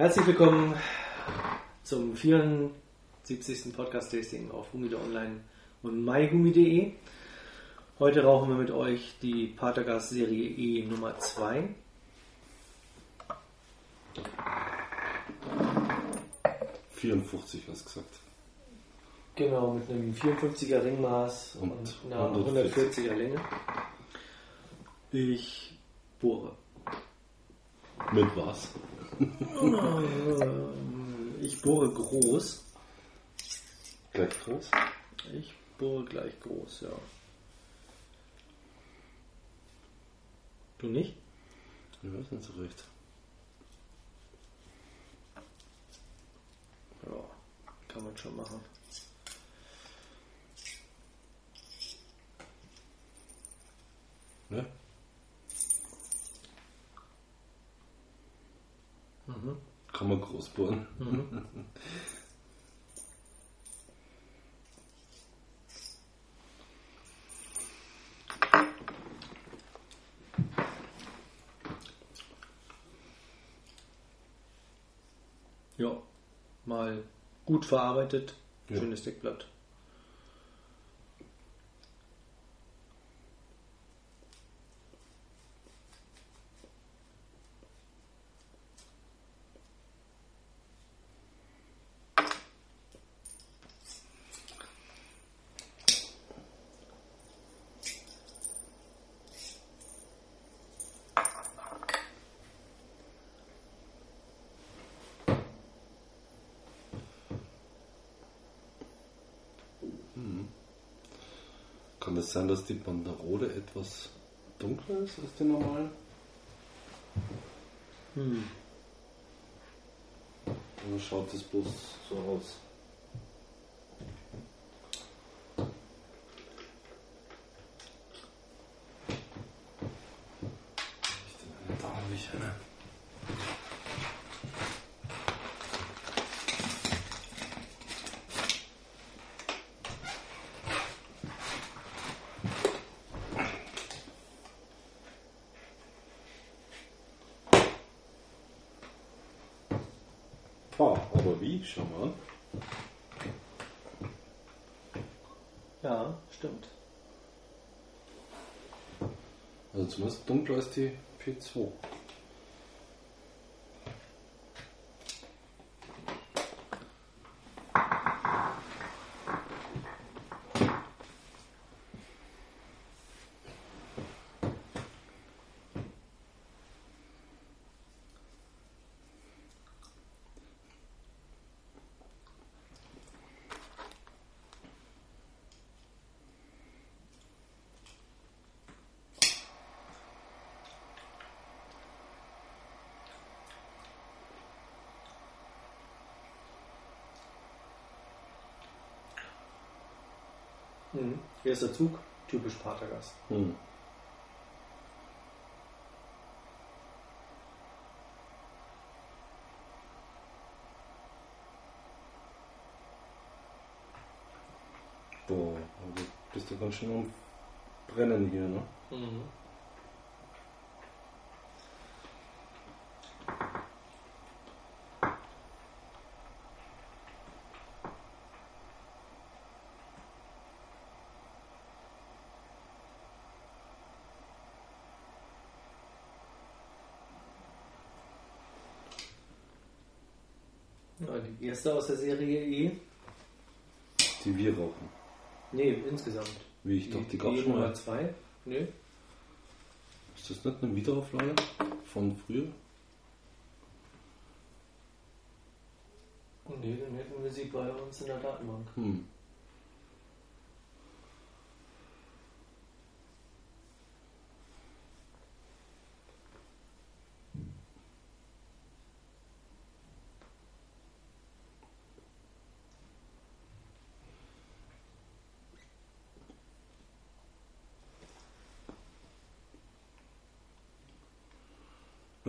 Herzlich willkommen zum 74. Podcast-Tasting auf Humide Online und myhumi.de. Heute rauchen wir mit euch die Patergas Serie E Nummer 2. Vierundfünfzig, hast du gesagt. Genau, mit einem 54er Ringmaß und, Und einer 140. 140er Länge. Ich bohre. Mit was? Ich bohre groß. Gleich groß? Ich bohre gleich groß, ja. Du nicht? Ich weiß nicht so recht. Ja, kann man schon machen. Ne? Kann man groß bohren. Ja, mal gut verarbeitet. Ja. Schönes Deckblatt. Kann das sein, dass die Banderole etwas dunkler ist als die normalen? Hm. Oder schaut es bloß so aus? Da habe ich eine. Ah, aber wie? Schau mal. Ja, stimmt. Also zumindest dunkler als die P2. Mhm. Erster Zug, typisch Patergas. Hm. Boah, also bist du ganz schön am Brennen hier, ne? Mhm. Die erste aus der Serie E. Die wir rauchen. Nee, insgesamt. Wie ich doch die gab E schon Nummer mal. 2. Nee. Ist das nicht eine Wiederauflage von früher? Nee, dann hätten wir sie bei uns in der Datenbank. Hm.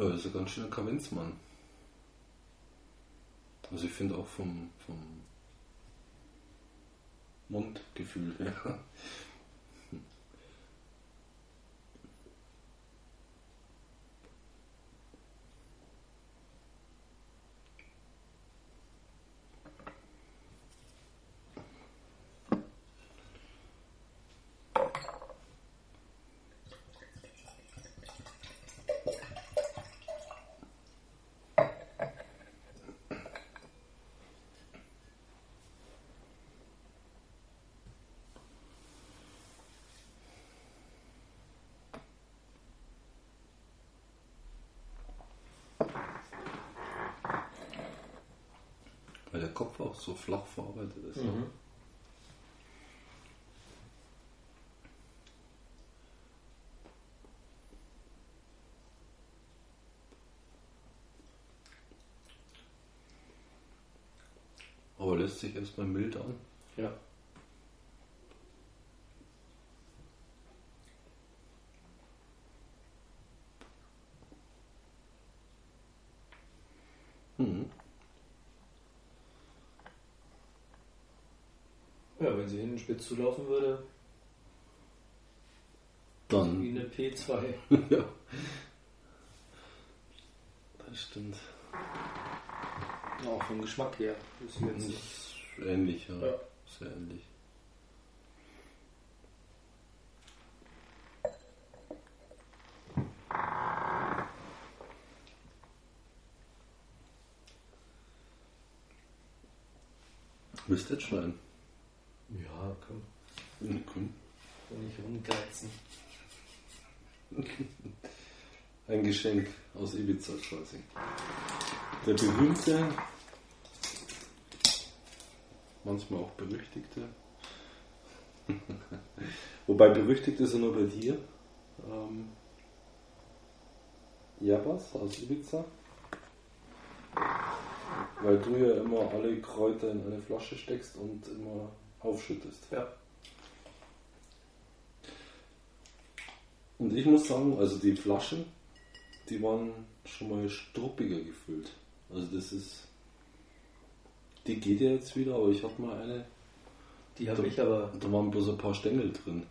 Ja, das ist ein ganz schöner Kavenzmann. Also ich finde auch vom, vom Mundgefühl her. der Kopf auch so flach verarbeitet ist. Mhm. Aber lässt sich erstmal mild an. Ja. Mhm. Ja, wenn sie hinten spitz zulaufen würde, wie Dann. eine P2. ja. Das stimmt. Auch vom Geschmack her. Ist sie jetzt. Ist ähnlich, ja. Ja. Sehr ähnlich. Du jetzt schneiden? Komm. Mhm, cool. Und nicht rumgeizen. Ein Geschenk aus Ibiza quasi. Der berühmte, manchmal auch berüchtigte, wobei berüchtigt ist er nur bei dir, ähm, Jabas aus Ibiza. Weil du ja immer alle Kräuter in eine Flasche steckst und immer aufschüttest. Ja. Und ich muss sagen, also die Flaschen, die waren schon mal struppiger gefüllt. Also das ist. Die geht ja jetzt wieder, aber ich hatte mal eine, Die habe ich aber. da waren bloß ein paar Stängel drin.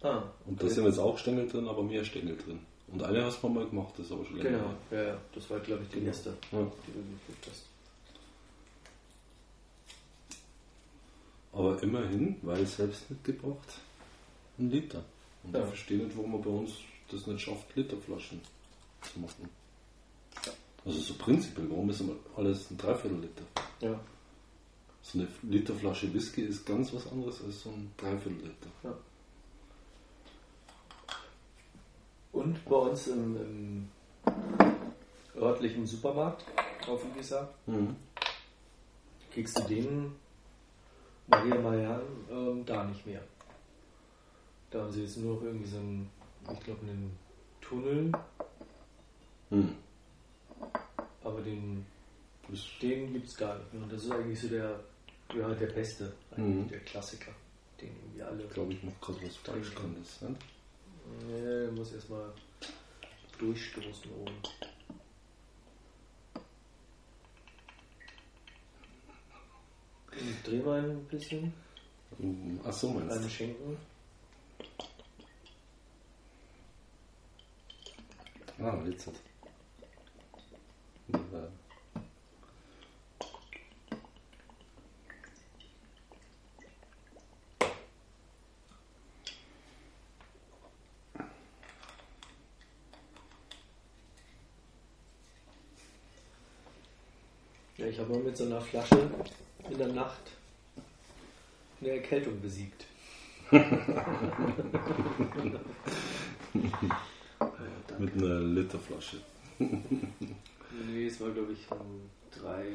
Ah, Und da sind jetzt auch Stängel drin, aber mehr Stängel drin. Und eine hast du mal gemacht, das ist aber schon länger Genau, ja, ja. Das war, glaube ich, die Genau. erste, her. die du gekriegt hast. Aber immerhin, weil selbst mitgebracht, ein Liter. Und Ja. ich verstehe nicht, warum man bei uns das nicht schafft, Literflaschen zu machen. Ja. Also so prinzipiell, warum ist immer alles ein Dreiviertel Liter? Ja. So eine Literflasche Whisky ist ganz was anderes als so ein Dreiviertel Liter. Und bei uns im, im örtlichen Supermarkt auf Ibiza Mhm. kriegst du den Maria Mayan ähm, da nicht mehr. Da haben sie jetzt nur noch irgendwie so einen, ich glaube, einen Tunnel, Mhm. aber den, den gibt es gar nicht mehr. Und das ist eigentlich so der, ja, der beste, eigentlich Mhm. der Klassiker, den irgendwie alle. glaube ich, macht gerade was falsch kann das sein. Nee, muss erstmal durchstoßen oben. Dreh mal ein bisschen Mhm. Ach so, meinst du? Schenken. Ah, glitzert. Ja. Ja, ich habe mal mit so einer Flasche in der Nacht eine Erkältung besiegt. Mit einer Literflasche. Nee, es war glaube ich um drei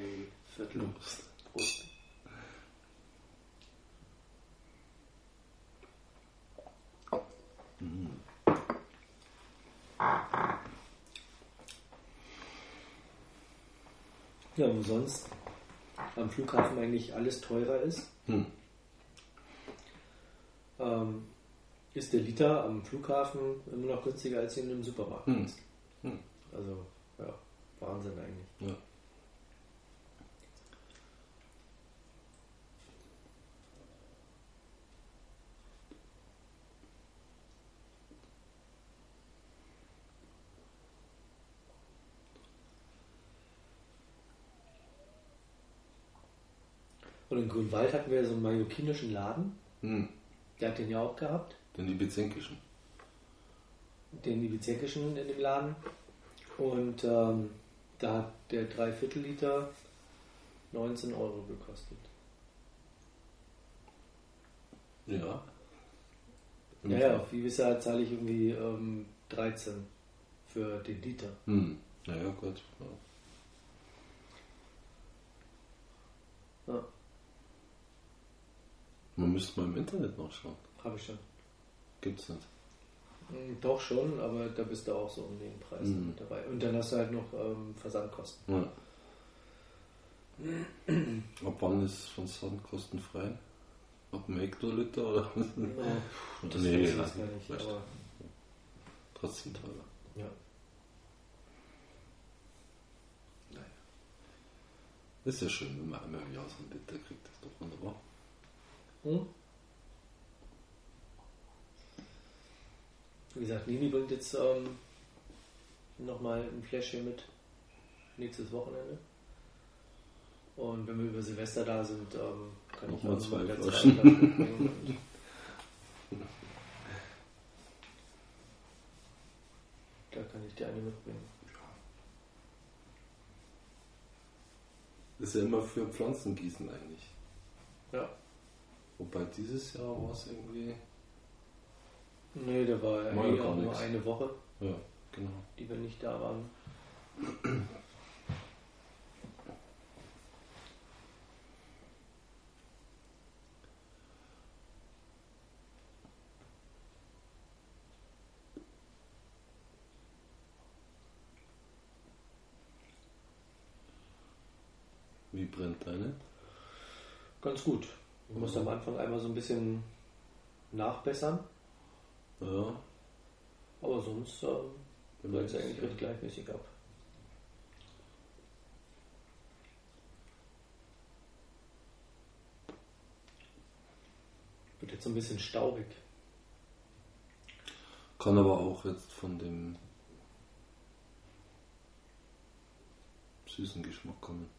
Viertel Brust. Ja, und sonst am Flughafen eigentlich alles teurer ist, Hm. ähm, ist der Liter am Flughafen immer noch günstiger als in einem Supermarkt. Hm. ist. Hm. Also, ja, Wahnsinn eigentlich. Ja. In Grünwald hatten wir so einen mallorquinischen Laden, Hm. der hat den ja auch gehabt, Denn die Bezenkischen. den Ibizekischen in dem Laden. Und ähm, da hat der Dreiviertel Liter 19 Euro gekostet. Ja. Ja, ja, auf Ibiza zahle ich irgendwie ähm, 13 für den Liter. Hm. Naja, gut. Ja. Ja, Man müsste mal im Internet nachschauen. habe ich schon. Gibt's nicht. Hm, Doch schon, aber da bist du auch so um den Preis Mhm. dabei. Und dann hast du halt noch ähm, Versandkosten. Ja. Ab wann ist von Sand kostenfrei? Ab dem Hektoliter oder? Ja, das Nee, weiß ich gar nicht. Aber, Trotzdem teurer. ja. Naja. Ist ja schön, wenn man einmal im Jahr so einen Liter kriegt. Das ist doch wunderbar. Hm? Wie gesagt, Nini bringt jetzt ähm, nochmal ein Fläschchen mit nächstes Wochenende. Und wenn wir über Silvester da sind, ähm, kann ich Nochmal auch zwei Flaschen. Da kann ich dir eine mitbringen. Ist ja immer für Pflanzengießen eigentlich. Ja. Wobei dieses Jahr war es irgendwie. Nee, da war ja eh auch nur eine Woche, Ja, genau. die wir nicht da waren. Wie brennt deine? Ganz gut. Ich musste am Anfang einmal so ein bisschen nachbessern, Ja, aber sonst ähm, läuft es eigentlich recht gleichmäßig ab. Wird jetzt so ein bisschen staubig. kann aber auch jetzt von dem süßen Geschmack kommen.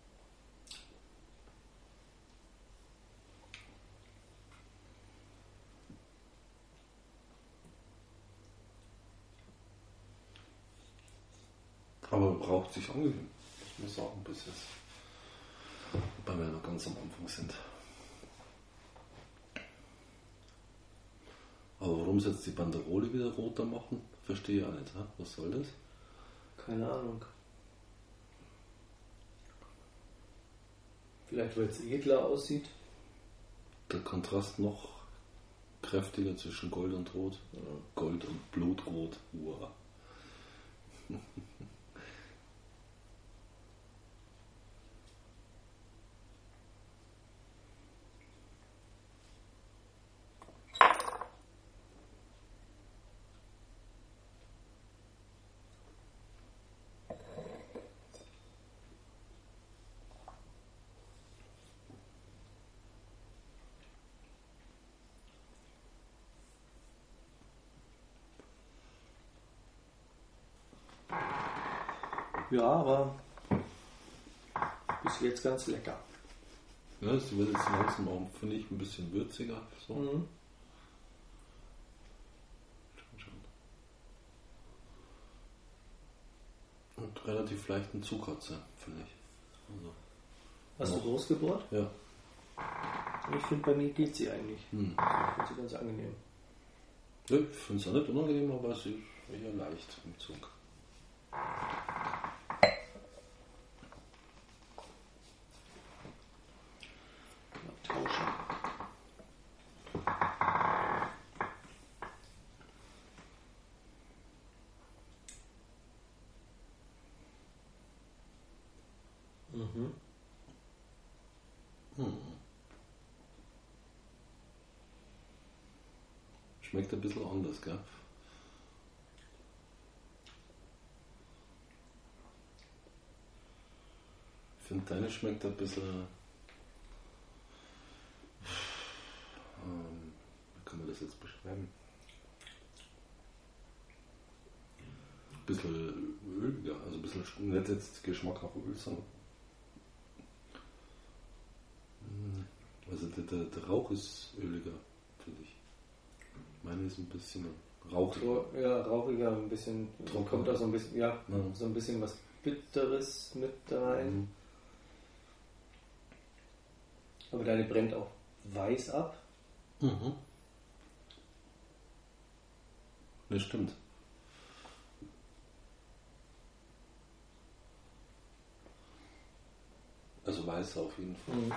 Aber braucht sich angewöhnen. Ich muss sagen, bis jetzt. Weil wir noch ganz am Anfang sind. Aber warum sie jetzt die Banderole wieder roter machen, verstehe ich auch nicht. Was soll das? Keine Ahnung. Vielleicht weil es edler aussieht. Der Kontrast noch kräftiger zwischen Gold und Rot. Gold und Blutrot. Uah. Ja, aber bis jetzt ganz lecker. Ja, sie wird jetzt langsam auch, finde ich, ein bisschen würziger. So. Mhm. Und relativ leichten Zuckratzer, finde ich. Also, Hast du Noch. groß gebohrt? ja. Ich finde, bei mir geht sie eigentlich. Hm. Ich finde sie ganz angenehm. ja ich finde es auch nicht unangenehm, aber sie ist eher leicht im Zug. Mal tauschen. Mhm. Schmeckt ein bisschen anders, gell? Ich finde, deine schmeckt ein bisschen. Ähm, wie kann man das jetzt beschreiben? Ein bisschen öliger, also ein bisschen nicht jetzt Geschmack nach Öl, sondern. Mm, Also der, der, Rauch ist öliger, finde ich. Meine ist ein bisschen rauchiger. Ja, rauchiger, ein bisschen. Trocken. Kommt da so ein bisschen, ja, Ja. so ein bisschen was Bitteres mit rein. Mhm. Aber deine brennt auch weiß ab. Mhm. Das stimmt. Also weiß auf jeden Fall. Mhm.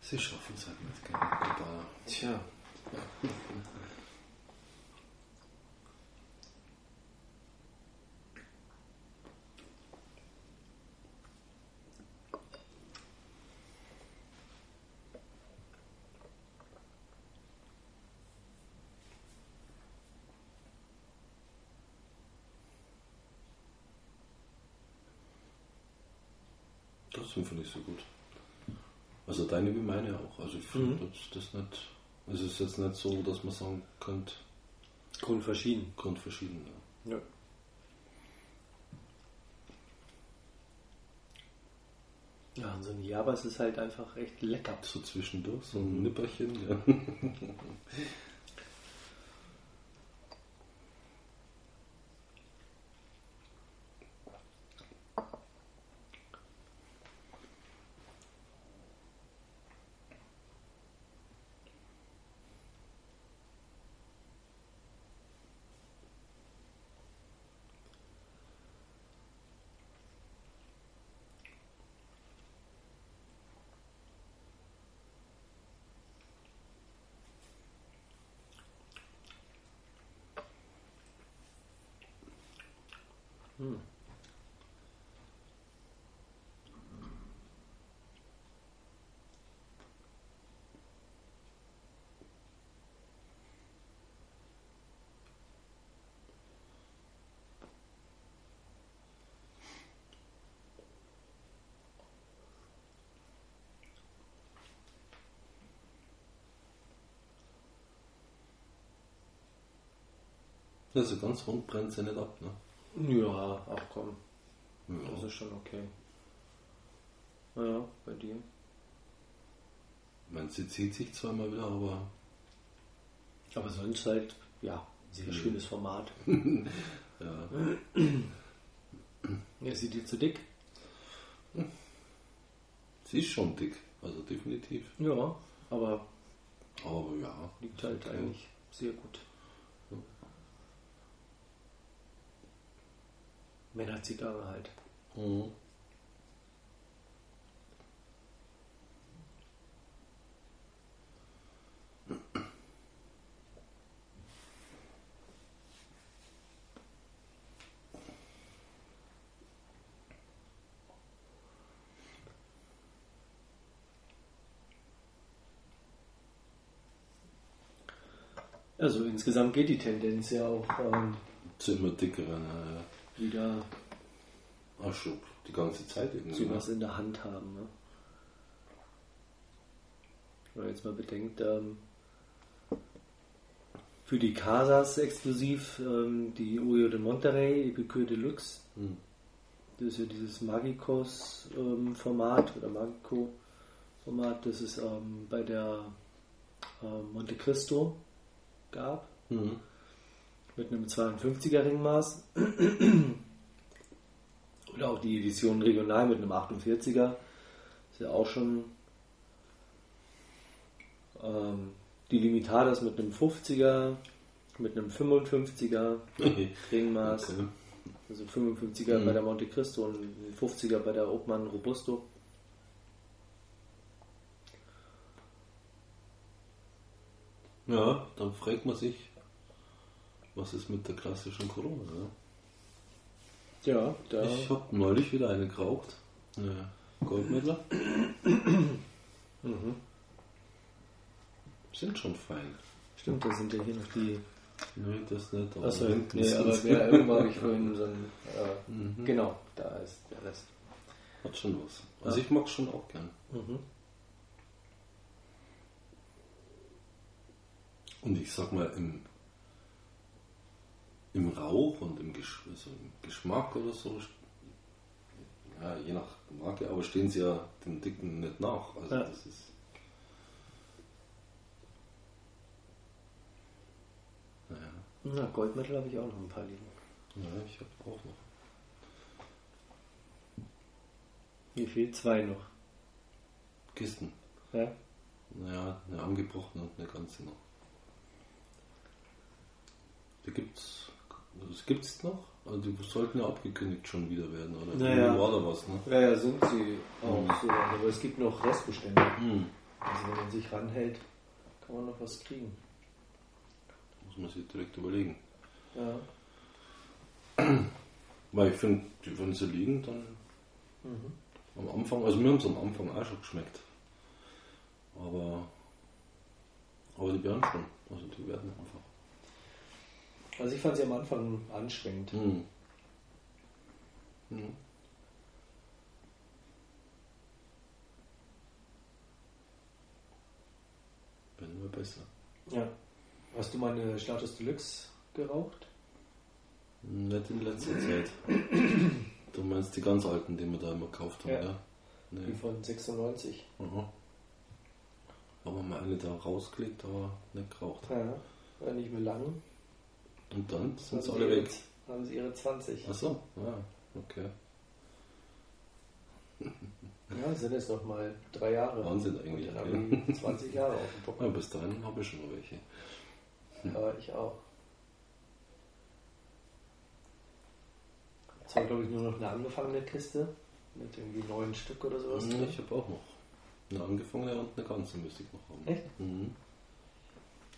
Sie schaffen es halt nicht, gell? Tja. Trotzdem finde ich sie gut. Also deine wie meine auch. Also ich finde Mhm. das, das nicht. Es ist jetzt nicht so, dass man sagen könnte, Grundverschieden. grundverschieden. Ja. Ja. Ja, und so ein Jabas ist halt einfach echt lecker. So zwischendurch, so Mhm. ein Nipperchen. Ja. Hm. Also ganz rund brennt sie nicht ab. Ne? Ja, ach komm, das Ja. ist schon okay. Ja, bei dir. Ich meine, sie zieht sich zweimal wieder, aber Aber sonst halt, ja, sehr Mhm. schönes Format. ja, Ja, ist sie dir zu dick? sie ist schon dick. Also definitiv. Ja, aber Aber ja. liegt halt okay. eigentlich sehr gut. Männerzigarre halt. Mhm. Also insgesamt geht die Tendenz ja auch ähm, Zu immer dickeren. Ja, wieder ja. Ach schon, die ganze Zeit irgendwie. zu ne? was in der Hand haben. Ne? Wenn man jetzt mal bedenkt, ähm, für die Casas exklusiv ähm, die Oyo de Monterrey Epicure Deluxe. Hm. Das ist ja dieses Magicos-Format oder Magico-Format, das es ähm, bei der ähm, Monte Cristo gab, Mhm. Mit einem 52er Ringmaß. Oder auch die Edition regional mit einem 48er. Ist ja auch schon ähm, die Limitadas mit einem 50er, mit einem 55er Ringmaß. Okay. Also 55er Mhm. bei der Monte Cristo und ein 50er bei der Obmann Robusto. Ja, dann fragt man sich, was ist mit der klassischen Corona? Ja? Ja, da. Ich habe neulich wieder eine geraucht. Eine Goldmittler. Mhm. Sind schon fein. Stimmt, da sind ja hier noch die. Nee, das nicht. Aber Achso, hinten nee, aber es- wer, irgendwo habe ich vorhin so ein. Äh, Mhm. Genau, da ist der Rest. Hat schon was. Also Ja. ich mag schon auch gern. Mhm. Und ich sag mal, im, im Rauch und im, Gesch also im Geschmack oder so, ja, je nach Marke, aber stehen sie ja den Dicken nicht nach. Also Ja. das ist. Naja, Na, Goldmittel habe ich auch noch ein paar liegen. ja, ich habe auch noch. Wie viel? Zwei noch. Kisten. Ja? Naja, eine angebrochene und eine ganze noch. Die gibt's. Das gibt's noch? Also die sollten ja abgekündigt schon wieder werden, oder? Naja. War da was, ne? Ja, ja, sind sie auch Mhm. so. Aber es gibt noch Restbestände. Hm. Also wenn man sich ranhält, kann man noch was kriegen. Muss man sich direkt überlegen. Ja. Weil ich finde, wenn sie liegen, dann Mhm. am Anfang, also mir haben es am Anfang auch schon geschmeckt. Aber, aber die werden schon. Also die werden einfach. Also ich fand sie am Anfang anstrengend. Hm. Hm. Werden wir besser. Ja. Hast du meine Status Deluxe geraucht? Nicht in letzter Zeit. Du meinst die ganz alten, die wir da immer gekauft haben, Ja. ja? Die Nee. von 96. Aha. Haben wir mal eine da rausgelegt, aber nicht geraucht. Ja. Nicht mehr lang. Und dann sind sie alle weg. Haben sie ihre 20. Achso, ja, okay. Ja, sind jetzt noch mal drei Jahre. Wahnsinn eigentlich, dann haben die 20 Jahre auf dem Ja, Buckel. bis dahin habe ich schon noch welche. Aber ich auch. Jetzt war, glaube ich, nur noch eine angefangene Kiste mit irgendwie neun Stück oder sowas. Drin. Ich habe auch noch eine angefangene und eine ganze müsste ich noch haben. Echt? Mhm.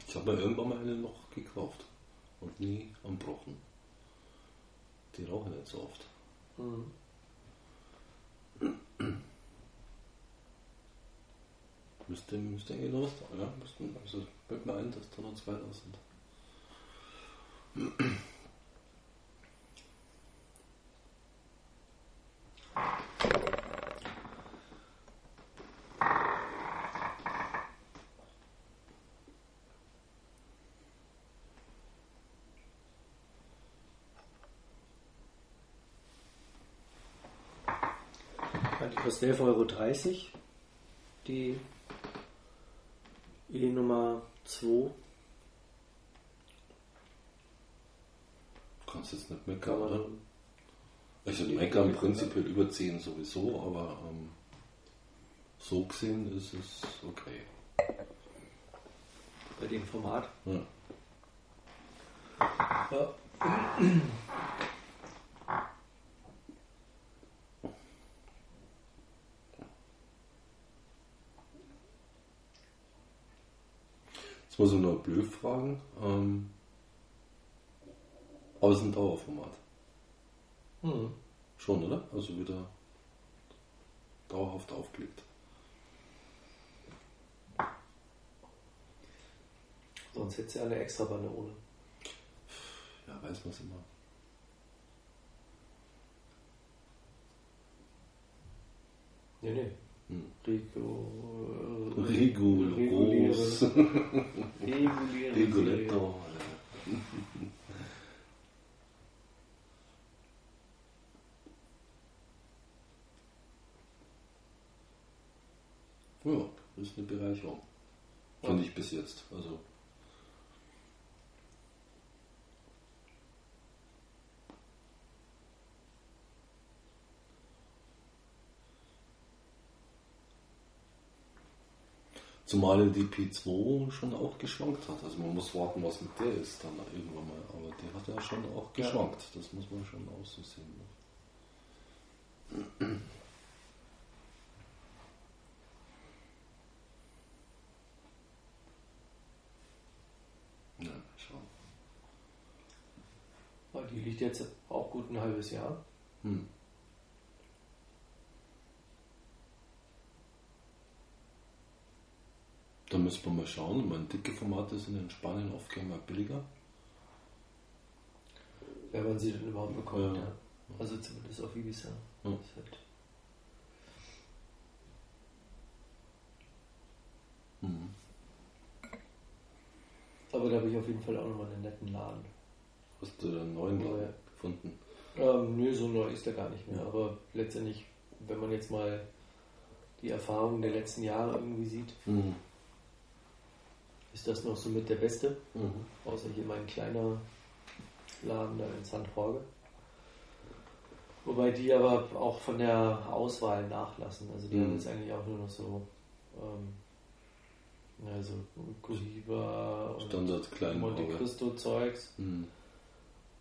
Ich habe mir irgendwann mal eine noch gekauft und nie ambrochen. Die rauchen nicht so oft. Mhm. Müsste, müsste eigentlich da, ja? Müssten, also fällt mir ein, dass da noch zwei da sind. Ja, Die kostet 11,30 Euro. Die E Nummer 2 Du kannst jetzt nicht meckern, oder? Also meckern prinzipiell über 10 sowieso, aber ähm, so gesehen ist es okay. bei dem Format. Ja. Ja. Jetzt muss ich noch blöd fragen. Ähm, aber es ist ein Dauerformat. Mhm. Schon, oder? Also wieder dauerhaft aufgelegt. Sonst hätte sie eine extra Banne ohne. Ja, weiß man es immer. Nee, nee. Rigo. Rigolos. Reguläre. Rigoletto. Ja, das ist eine Bereicherung. Finde ich bis jetzt. Also. Zumal die P2 schon auch geschwankt hat. Also man muss warten, was mit der ist dann irgendwann mal. Aber die hat ja schon auch Ja. geschwankt. Das muss man schon auch so sehen. Ja, schauen. Aber Die liegt jetzt auch gut ein halbes Jahr. Hm. Da müssen wir mal schauen. Ich meine, dicke Formate sind in Spanien oft gerne mal billiger. Wenn man sie denn überhaupt bekommt. Ja. Ja. Also zumindest auf Ibiza. Ja. Ist halt Hm. Aber da habe ich auf jeden Fall auch nochmal einen netten Laden. Hast du da einen neuen Laden Ja. gefunden? Ähm, nö, so neu ist er gar nicht mehr. Aber letztendlich, wenn man jetzt mal die Erfahrungen der letzten Jahre irgendwie sieht, Mhm. Ist das noch so mit der beste. Mhm. Außer hier mein kleiner Laden da in St. Jorge. Wobei die aber auch von der Auswahl nachlassen. Also die Mhm. haben jetzt eigentlich auch nur noch so ähm, also Cohiba und. Monte Cristo Zeugs. Mhm.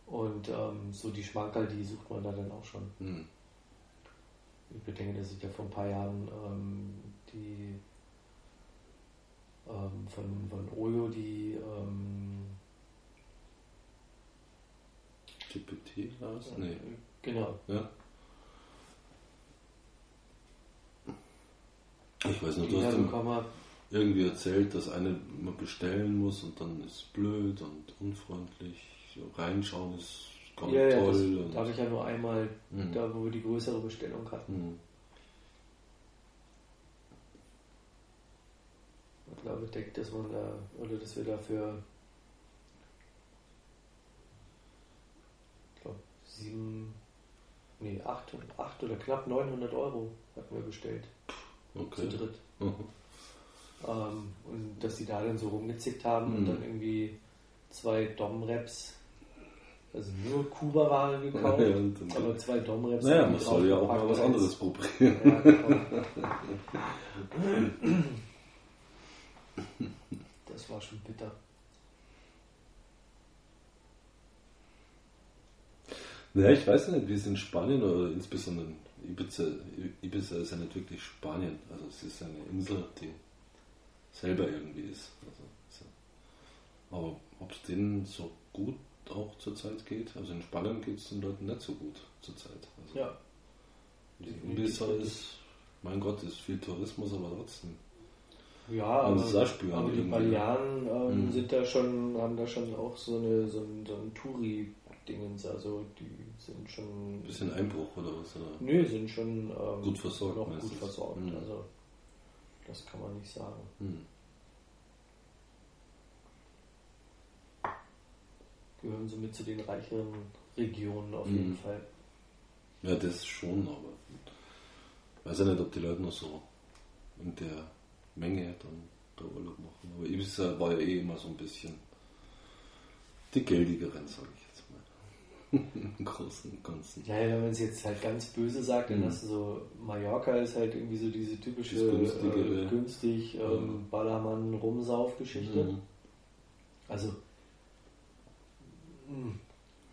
Und ähm, so die Schmankerl, die sucht man da dann auch schon. Hm. Ich bedenke, dass ich ja vor ein paar Jahren ähm, die ähm, von, von Oyo die ähm, GPT was? Nee. genau. Ja. Ich weiß nur, Die du hast habe. irgendwie erzählt, dass eine man bestellen muss und dann ist blöd und unfreundlich. Reinschauen ist gar nicht Ja, ja, toll. das, und, da habe ich ja nur einmal, Hm. da wo wir die größere Bestellung hatten. Hm. Glaube, ich denke, dass man da, oder dass wir dafür, ich glaube, sieben, nee, acht, acht oder knapp 900 Euro hatten wir bestellt, Okay. zu dritt. Mhm. Ähm, und dass die da dann so rumgezickt haben und Mhm. dann irgendwie zwei Dom-Raps, also nur Kuba-Ware gekauft, Ja, und aber zwei Dom-Raps. Naja, man soll ja auch mal was anderes probieren. Ja, genau. Das war schon bitter. Ja, ich weiß nicht, wie es in Spanien oder insbesondere in Ibiza, Ibiza ist ja nicht wirklich Spanien. Also es ist eine Insel, die selber irgendwie ist. Also, aber ob es denen so gut auch zurzeit geht, also in Spanien geht es den Leuten nicht so gut zurzeit. Also Ja. Ibiza ist, mein Gott, ist viel Tourismus, aber trotzdem. Ja, aber, aber die irgendwie. Balearen ähm, Mhm. sind da schon, haben da schon auch so eine so ein, so ein Touri-Dingens, also die sind schon Ein bisschen Einbruch oder was? Oder? Nö, sind schon ähm, Gut versorgt, noch gut versorgt. Mhm. Also das kann man nicht sagen. Hm. Gehören so mit zu den reicheren Regionen auf Mhm. jeden Fall. Ja, das schon, aber ich weiß ja nicht, ob die Leute noch so in der Menge dann da Urlaub machen. Aber Ibiza war ja eh immer so ein bisschen die geldigeren, sage ich jetzt mal. Im Großen und Ganzen. Ja, wenn man es jetzt halt ganz böse sagt, dann Mhm. hast du so, Mallorca ist halt irgendwie so diese typische äh, günstig ähm, Ballermann Rumsauf Geschichte. Mhm. Also mh,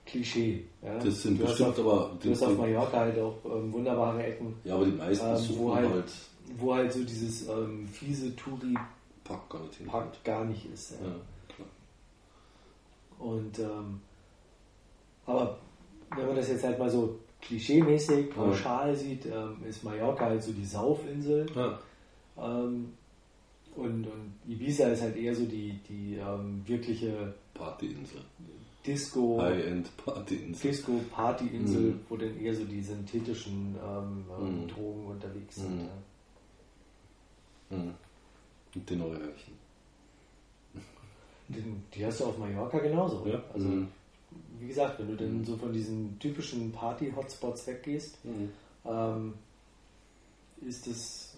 Klischee. Ja? Das sind du bestimmt auf, aber Du hast auf Mallorca halt auch ähm, wunderbare Ecken, ja, aber die meisten ähm, suchen halt, halt- wo halt so dieses ähm, fiese Touri-Pack Pack gar nicht hin. gar nicht ist. Ja. Ja, klar. Und ähm, aber wenn man das jetzt halt mal so klischeemäßig pauschal sieht, ähm, ist Mallorca halt so die Saufinsel. Ja. Ähm, und, und Ibiza ist halt eher so die, die ähm, wirkliche Partyinsel. Disco, High-End-Partyinsel. Disco-Partyinsel, Mhm. wo dann eher so die synthetischen ähm, Mhm. Drogen unterwegs sind. Mhm. Mhm. Und den Neureichen. Die, die hast du auf Mallorca genauso. Ja. Also, Mhm. wie gesagt, wenn du dann Mhm. so von diesen typischen Party-Hotspots weggehst, Mhm. ähm, ist es,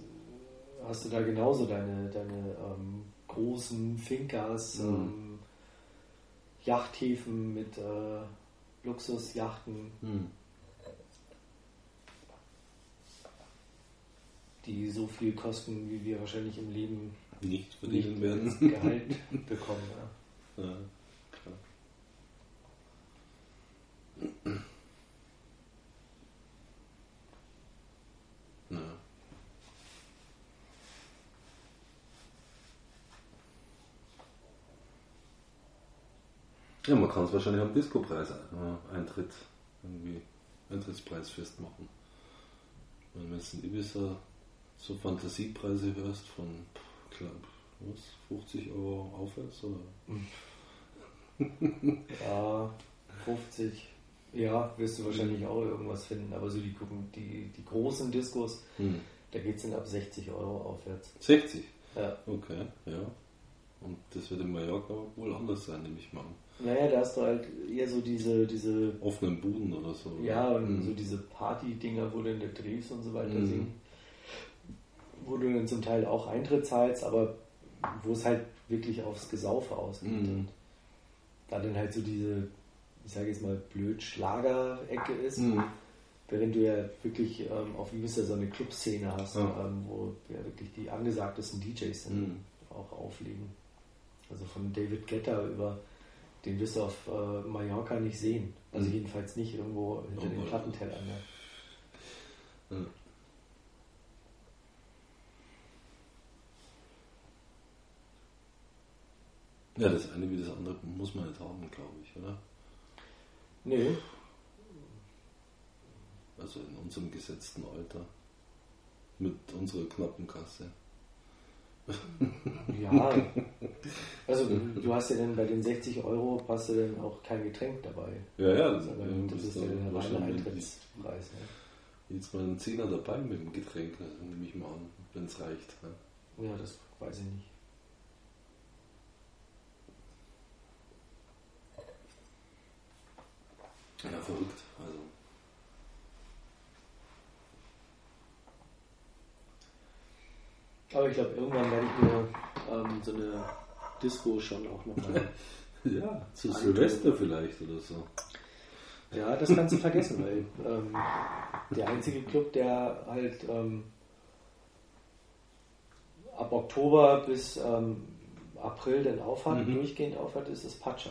hast du da genauso deine, deine ähm, großen Finkers, Mhm. ähm, Yachthäfen mit äh, Luxusjachten, die so viel kosten, wie wir wahrscheinlich im Leben Nicht verdienen werden. Gehalt bekommen. Ja. Ja, klar. Ja. Ja, man kann es wahrscheinlich am Discopreis äh, Eintritt irgendwie Eintrittspreis festmachen. Wenn du jetzt in Ibiza so Fantasiepreise hörst von klar, was, 50 Euro aufwärts oder? Ja, 50. Ja, wirst du wahrscheinlich auch irgendwas finden, aber so die gucken, die, die großen Diskos, Hm. da geht es dann ab 60 Euro aufwärts. 60? Ja. Okay, ja. Und das wird in Mallorca wohl anders sein, nehme ich mal an. Naja, da hast du halt eher so diese, diese Offenen Buden oder so. oder? ja, und Hm. so diese Party-Dinger, wo dann der Drehs und so weiter Mhm. Wo du dann zum Teil auch Eintritt zahlst, aber wo es halt wirklich aufs Gesaufe ausgeht. Mhm. Und da dann halt so diese, ich sage jetzt mal, blöd Schlager-Ecke ist, Mhm. während du ja wirklich ähm, auf Ibiza so eine Clubszene hast, Ja. ähm, wo ja wirklich die angesagtesten DJs sind, Mhm. auch auflegen. Also von David Guetta über den wirst du auf äh, Mallorca nicht sehen. Also jedenfalls nicht irgendwo hinter Oh, den. Plattentellern. Ne? Ja. Ja, das eine wie das andere muss man nicht haben, glaube ich, oder? Nö, Also in unserem gesetzten Alter. Mit unserer knappen Kasse. ja. Also du hast ja dann bei den 60 Euro hast du dann auch kein Getränk dabei. Ja, ja, das, Sondern das ist der dann reine Eintrittspreis. Ne? jetzt mal ein Zehner dabei mit dem Getränk, also nehme ich mal an, wenn es reicht. Ja. Ja, das weiß ich nicht. Ja, verrückt. Also. Aber ich glaube, irgendwann werde ich mir ähm, so eine Disco schon auch nochmal. Ja, zu Ein Silvester vielleicht oder so. ja, das kannst du vergessen, weil ähm, der einzige Club, der halt ähm, ab Oktober bis ähm, April dann aufhat, Mhm. durchgehend aufhat, ist das Pacha.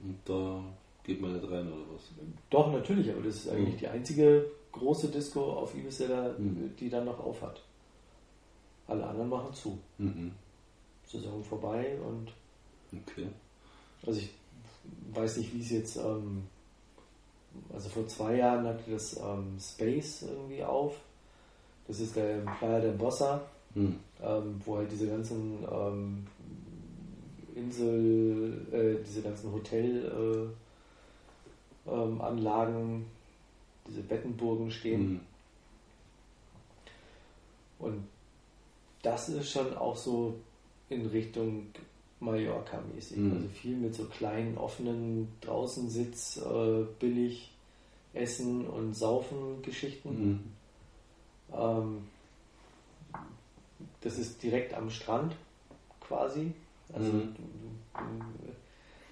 Und da geht man nicht rein oder was? Doch, natürlich, aber das ist eigentlich Mhm. die einzige große Disco auf Ibiza, Mhm. die dann noch aufhat. Alle anderen machen zu. Mhm. Saison vorbei und Okay. also ich weiß nicht, wie es jetzt, ähm, also vor zwei Jahren hatte das ähm, Space irgendwie auf. Das ist der Playa del Bossa, Hm. ähm, wo halt diese ganzen ähm, Insel, äh, diese ganzen Hotelanlagen, äh, ähm, Anlagen, diese Bettenburgen stehen. Hm. Und das ist schon auch so in Richtung Mallorca-mäßig. Mhm. Also viel mit so kleinen, offenen Draußensitz, äh, billig Essen und Saufen Geschichten. Hm. Ähm, das ist direkt am Strand quasi. Also Mhm. du, du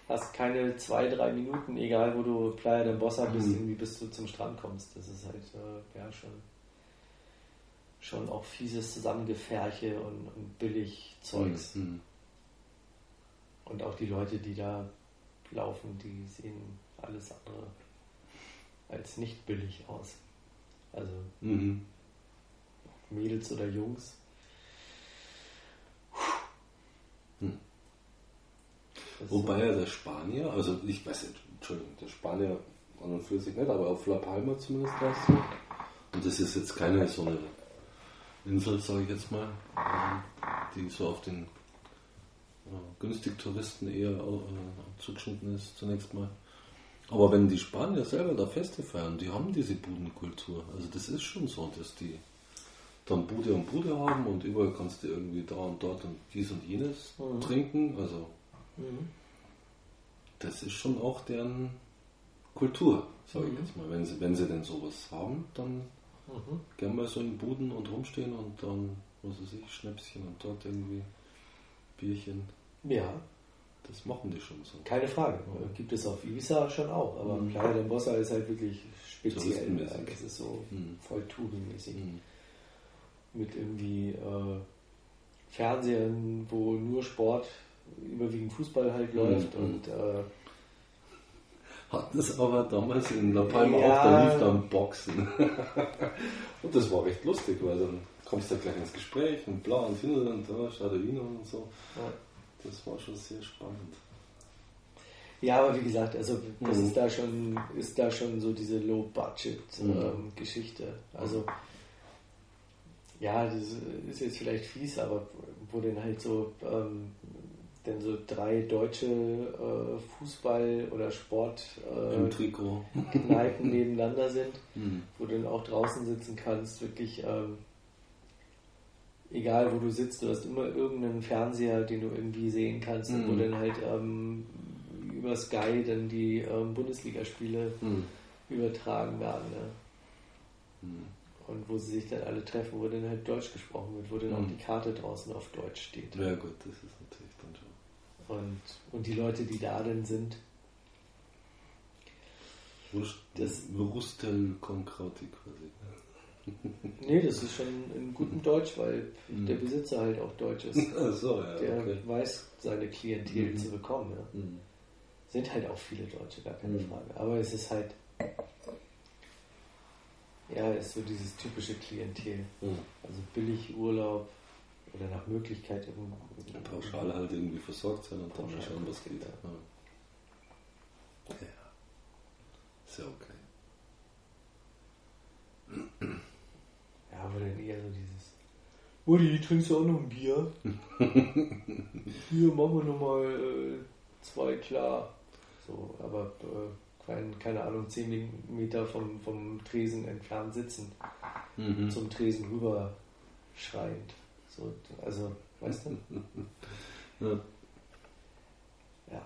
hast keine zwei, drei Minuten, egal wo du Playa del Bossa bist, Mhm. irgendwie bis du zum Strand kommst. Das ist halt äh, ja schon, schon auch fieses Zusammengefärche und, und billig Zeugs. Hm. Und auch die Leute, die da laufen, die sehen alles andere als nicht billig aus. Also Mhm. Mädels oder Jungs. Hm. Wobei ja der Spanier, also ich weiß nicht, Entschuldigung, der Spanier an und für sich nicht, aber auf La Palma zumindest war es so. Und das ist jetzt keine so eine Insel, sage ich jetzt mal, ähm, die so auf den äh, günstig Touristen eher äh, zugeschnitten ist zunächst mal. Aber wenn die Spanier selber da Feste feiern, die haben diese Budenkultur. Also das ist schon so, dass die dann Bude und Bude haben und überall kannst du irgendwie da und dort und dies und jenes Mhm. trinken. Also. Das ist schon auch deren Kultur, sage ich Mhm. jetzt mal. Wenn sie, wenn sie denn sowas haben, dann Mhm. gern mal so in Buden und rumstehen und dann, was weiß ich, Schnäpschen und dort irgendwie Bierchen. Ja, Das machen die schon so. keine Frage. Gibt es auf Ibiza schon auch, aber Mhm. Playa del Bossa ist halt wirklich speziell. Das ist so Mhm. voll Touri-mäßig. Mhm. Mit irgendwie äh, Fernsehern, wo nur Sport, überwiegend Fußball halt Mhm. läuft Mhm. und äh, Hatten es aber damals in La Palma Ja. auch, da lief dann Boxen. und das war recht lustig, weil dann kommst du gleich ins Gespräch und bla und hin und da, Stadolino und so. ja. Das war schon sehr spannend. Ja, aber wie gesagt, also das Mhm. ist da schon, ist da schon so diese Mhm. Low-Budget-Geschichte. also ja, das ist jetzt vielleicht fies, aber wo denn halt so ähm, denn so drei deutsche äh, Fußball- oder Sportkneipen Trikot. nebeneinander sind, Mhm. wo du dann auch draußen sitzen kannst, wirklich ähm, egal wo du sitzt, du hast immer irgendeinen Fernseher, den du irgendwie sehen kannst, und wo Mhm. dann halt ähm, über Sky dann die ähm, Bundesligaspiele Mhm. übertragen werden. Ne? Mhm. Und wo sie sich dann alle treffen, wo dann halt Deutsch gesprochen wird, wo dann auch Mhm. die Karte draußen auf Deutsch steht. Ja gut, das ist natürlich. Und, und die Leute, die da sind, Das- Rustel Konkrauti quasi. nee, das ist schon in gutem Deutsch, weil Mhm. der Besitzer halt auch Deutsch ist. Ach so, ja, Der okay. weiß, seine Klientel Mhm. zu bekommen. Ja. Mhm. Sind halt auch viele Deutsche, gar keine Mhm. Frage. Aber es ist halt, ja, ist so dieses typische Klientel. Mhm. Also billig Urlaub oder nach Möglichkeit irgendwo. Pauschal halt irgendwie versorgt sein und dann mal Pauschal schauen, was geht. ja. Ja. ja. Ist ja okay. Ja, aber dann eher so dieses. Mutti, trinkst du auch noch ein Bier? Hier, machen wir nochmal äh, zwei klar. So, aber äh, kein, keine Ahnung, 10 Meter vom, vom Tresen entfernt sitzen, Mhm. zum Tresen rüber schreiend. So, also, weißt du? Ja. Ja.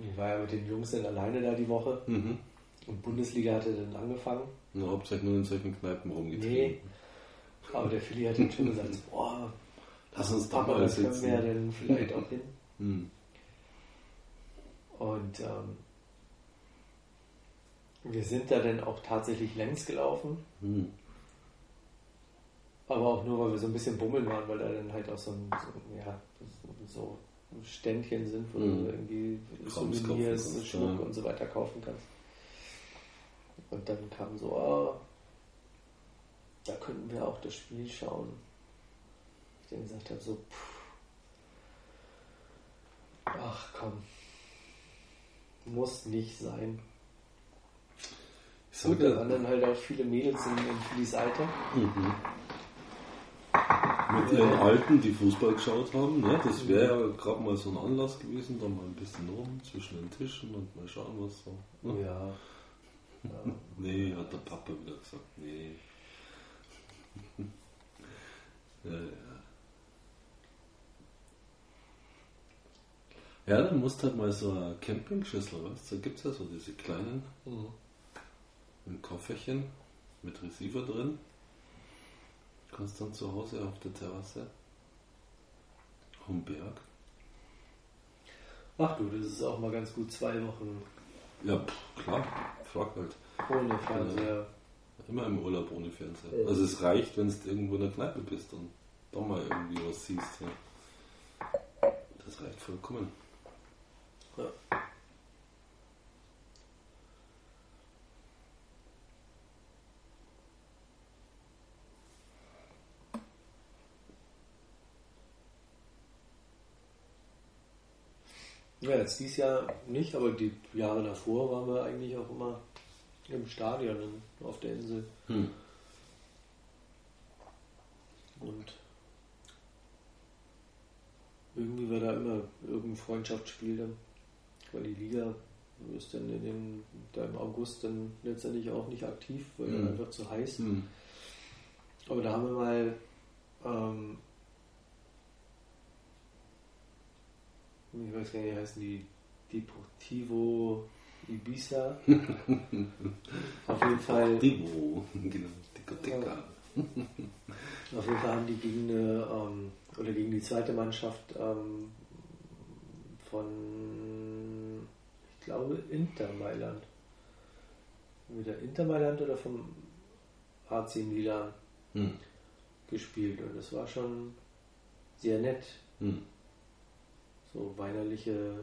Ich war ja mit den Jungs dann alleine da die Woche Mhm. und Bundesliga hatte dann angefangen. Na, hauptsächlich nur in solchen Kneipen rumgetrieben. Nee. Aber der Philly hat dann schon gesagt, boah, Lass uns da mal das können sitzen. wir ja dann vielleicht auch hin. Mhm. Und ähm, wir sind da dann auch tatsächlich längs gelaufen, Mhm. aber auch nur, weil wir so ein bisschen bummeln waren, weil da dann halt auch so ein, so, ja, so Ständchen sind, wo Mhm. du irgendwie Krams Souvenirs, Schmuck ja. und so weiter kaufen kannst. Und dann kam so, ah, da könnten wir auch das Spiel schauen. Ich dann gesagt habe, so, pff, ach komm, muss nicht sein. Gut, da waren dann halt auch viele Mädels in, in Philly's Alter. Mhm. Mit ihren Alten, die Fußball geschaut haben, ne? das wäre ja gerade mal so ein Anlass gewesen, da mal ein bisschen rum zwischen den Tischen und mal schauen, was so. Ne? Ja. ja. Nee, hat der Papa wieder gesagt, nee. ja, ja. Ja, dann musst du halt mal so eine Campingschüssel, du? Da gibt es ja so diese kleinen Mhm. ein Kofferchen mit Receiver drin. Kannst dann zu Hause auf der Terrasse am Berg. Ach du, das ist auch mal ganz gut zwei Wochen Ja, pff, klar, frag halt. ohne Fernseher. Immer im Urlaub ohne Fernseher. Ja. Also es reicht, wenn du irgendwo in der Kneipe bist und da mal irgendwie was siehst. Ja. Das reicht vollkommen. Ja. Ja, jetzt dieses Jahr nicht, aber die Jahre davor waren wir eigentlich auch immer im Stadion auf der Insel. Hm. Und irgendwie war da immer irgendein Freundschaftsspiel dann. Weil die Liga ist dann in den, da im August dann letztendlich auch nicht aktiv, weil Mhm. einfach zu heiß. Hm. Aber da haben wir mal ähm, ich weiß gar nicht, wie heißen die Deportivo Ibiza. auf jeden Fall Divo, genau, Diskotheka. Auf jeden Fall haben die gegen eine, ähm, oder gegen die zweite Mannschaft ähm, von, glaube, Inter Mailand. Wieder Inter Mailand oder vom AC Milan Hm. gespielt und es war schon sehr nett. Hm. So weinerliche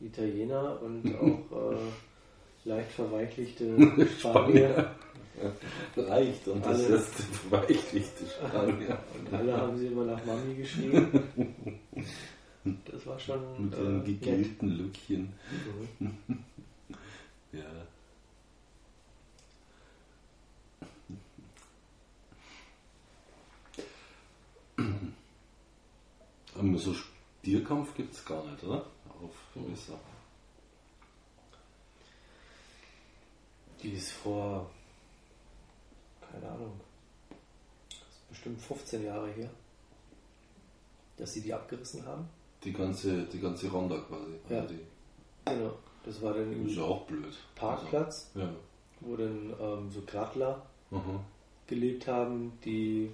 Italiener und auch äh, leicht verweichlichte Spanier. Reicht und das Alle- letzte verweichlichte Spanier. Und alle haben sie immer nach Mami geschrieben. Das war schon Mit äh, ihren nett. gegelten Lückchen. Mhm. Ja. Aber so Stierkampf gibt es gar nicht, oder? Auf Gewässer. Die ist vor, keine Ahnung, das ist bestimmt 15 Jahre her, dass sie die abgerissen haben. Die ganze, die ganze Ronda quasi. Ja. Also Genau. Das war dann ist ja auch blöd. Parkplatz, Also, ja. wo dann ähm, so Gradler Aha. gelebt haben, die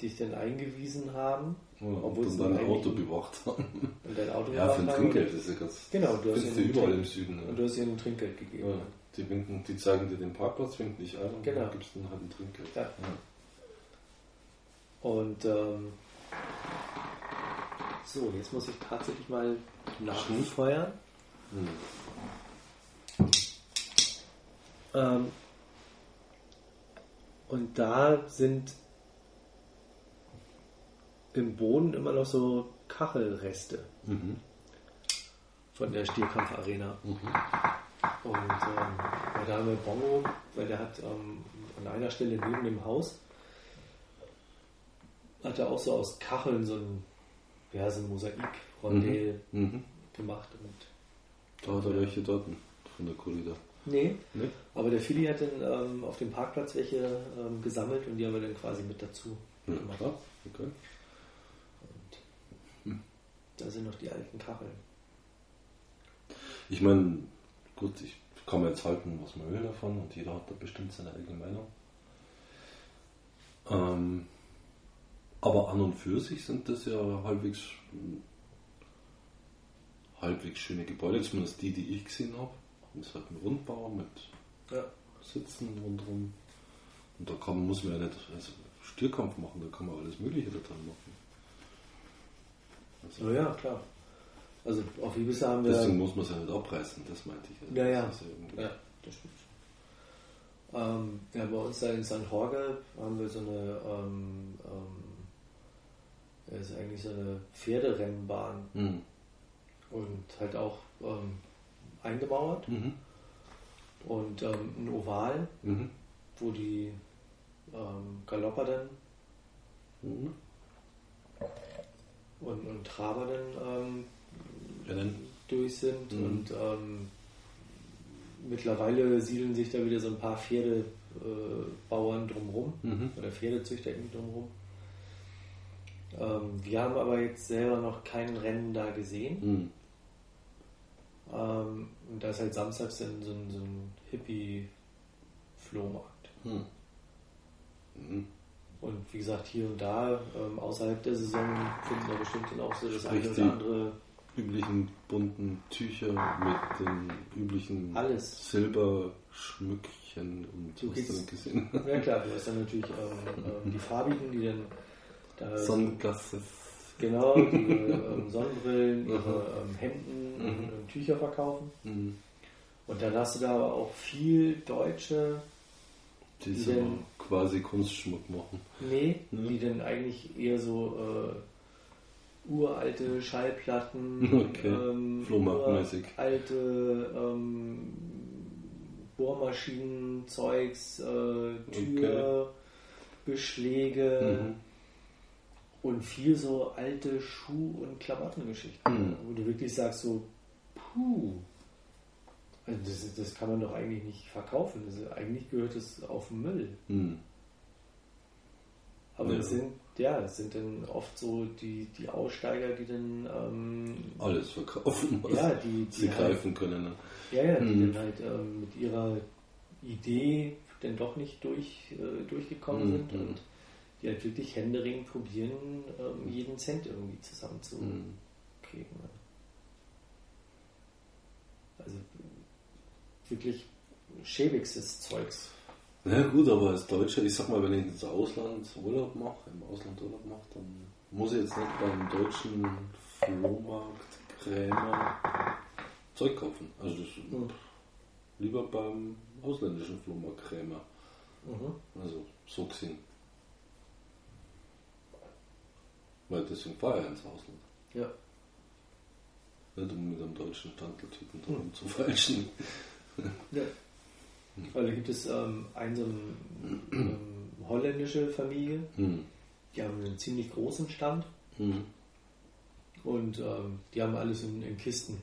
dich dann eingewiesen haben Ja, Obwohl und sie dann dein Auto bewacht haben. und dein Auto Ja, für ein. Trinkgeld, das ist ja ganz. Genau, du hast du überall im Süden. Und Ja. du hast ihnen ein Trinkgeld gegeben. Ja. Die, winken, die zeigen dir den Parkplatz, winken dich ein und Genau. dann gibst du dann halt ein Trinkgeld. Ja. Und ähm, so, jetzt muss ich tatsächlich mal nachfeuern. Hm. Ähm, und da sind im Boden immer noch so Kachelreste Mhm. von der Stierkampfarena. Mhm. Und ähm, da haben wir Bongo, weil der hat ähm, an einer Stelle neben dem Haus hat er auch so aus Kacheln so ein, ja, so ein Mosaik-Rondell Mhm. gemacht. Und, Da hat er welche dort von der Corrida. nee, Ne? aber der Philly hat dann ähm, auf dem Parkplatz welche ähm, gesammelt und die haben wir dann quasi mit dazu Ja, gemacht. klar. Okay. Und da sind noch die alten Kacheln. Ich meine, gut, ich kann mir jetzt halten, was man will davon und jeder hat da bestimmt seine eigene Meinung. Ähm, aber an und für sich sind das ja halbwegs, halbwegs schöne Gebäude, zumindest die, die ich gesehen habe. Es hat einen Rundbau mit Ja. Sitzen rundherum. Und da kann, muss man ja nicht also Stierkampf machen, da kann man alles Mögliche da dran machen. Also, Oh ja, klar. Also auf Ibiza haben wir. Deswegen muss man es ja nicht abreißen, das meinte ich. Also Ja, ja. das ist irgendwie- Ja, das stimmt. Ähm, ja, bei uns da in San Jorge haben wir so eine, ähm, ähm, ja, ist eigentlich so eine Pferderennbahn Mhm. und halt auch ähm, eingemauert Mhm. und ähm, ein Oval, Mhm. wo die ähm, Galopper dann Mhm. und, und Traber dann ähm, Rennen. durch sind Mhm. und ähm, mittlerweile siedeln sich da wieder so ein paar Pferdebauern Bauern drumherum Mhm. oder Pferdezüchter irgendwie drumherum. Ähm, wir haben aber jetzt selber noch kein Rennen da gesehen. Mhm. Ähm, und da ist halt samstags dann so ein, so ein Hippie-Flohmarkt. Mhm. Mhm. Und wie gesagt, hier und da, ähm, außerhalb der Saison, finden wir bestimmt dann auch so das eine Sprich, oder die- andere. Üblichen bunten Tücher mit den üblichen Alles. Silberschmückchen und Du hast nicht gesehen? Ja klar, du hast dann natürlich ähm, ähm, die farbigen, die dann da Sonnenglasses. genau die ähm, Sonnenbrillen, ihre Mhm. ähm, Hemden Mhm. und, und Tücher verkaufen. Mhm. Und dann hast du da aber auch viel Deutsche, Die Die so denn- quasi Kunstschmuck machen. nee, Mhm. die dann eigentlich eher so äh, uralte Schallplatten, Okay. ähm, Flohmarktmäßig. alte ähm, Bohrmaschinen, Zeugs, äh, Tür, Beschläge Mhm. Und viel so alte Schuh- und Klamottengeschichten, Mhm. wo du wirklich sagst so, puh, also das, das kann man doch eigentlich nicht verkaufen. Ist- eigentlich gehört es auf den Müll. Mhm. Aber Ja. das sind, ja, das sind dann oft so die, die Aussteiger, die dann, ähm, Alles verkaufen, was ja, die, sie die halt, greifen können. Ne? ja, ja, die Mhm. dann halt ähm, mit ihrer Idee dann doch nicht durch, äh, durchgekommen Mhm. sind und die halt wirklich händeringend probieren, ähm, jeden Cent irgendwie zusammenzukriegen. Mhm. Also wirklich schäbigstes Zeugs. Ja gut, aber als Deutscher, ich sag mal, wenn ich ins Ausland Urlaub mache, im Ausland Urlaub mache, dann muss ich jetzt nicht beim deutschen Flohmarkt, Krämer Zeug kaufen. Also das, Mhm. lieber beim ausländischen Flohmarkt Krämer. Mhm. Also so gesehen. Weil deswegen fahre ich ins Ausland. Ja. Nicht um mit einem deutschen Standeltypen drum zu falschen. Ja. Weil da gibt es ähm, eine, ähm, holländische Familie, Hm. die haben einen ziemlich großen Stand Hm. und ähm, die haben alles in, in Kisten,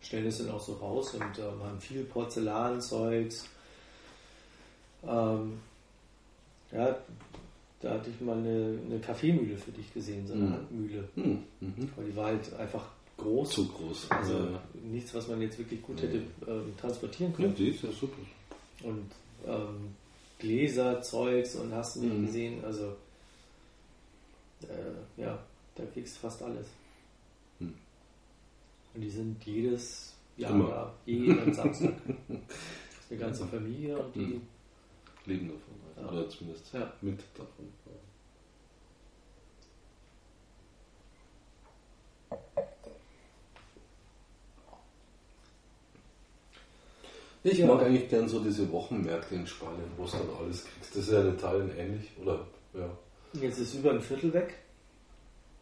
stellen es dann auch so raus und ähm, haben viel Porzellanzeugs. Ähm, ja, da hatte ich mal eine, eine Kaffeemühle für dich gesehen, so eine Mhm. Handmühle. Hm. Mhm. Weil die war halt einfach groß. Zu groß. Also Ja. nichts, was man jetzt wirklich gut hätte ähm, transportieren Ja, können. die ist ja super. und ähm, Gläser, Zeugs und hast du nicht Mhm. gesehen. Also äh, ja, da kriegst du fast alles. Mhm. Und die sind jedes Jahr Immer. da, jeden Samstag. Die ganze Ja. Familie und die. Mhm. leben davon. Ja. Oder zumindest Ja. mit davon. Ich Ja. mag eigentlich gern so diese Wochenmärkte in Spanien, wo es dann alles kriegst. Das ist ja in Italien ähnlich, oder? Ja. Jetzt ist über ein Viertel weg.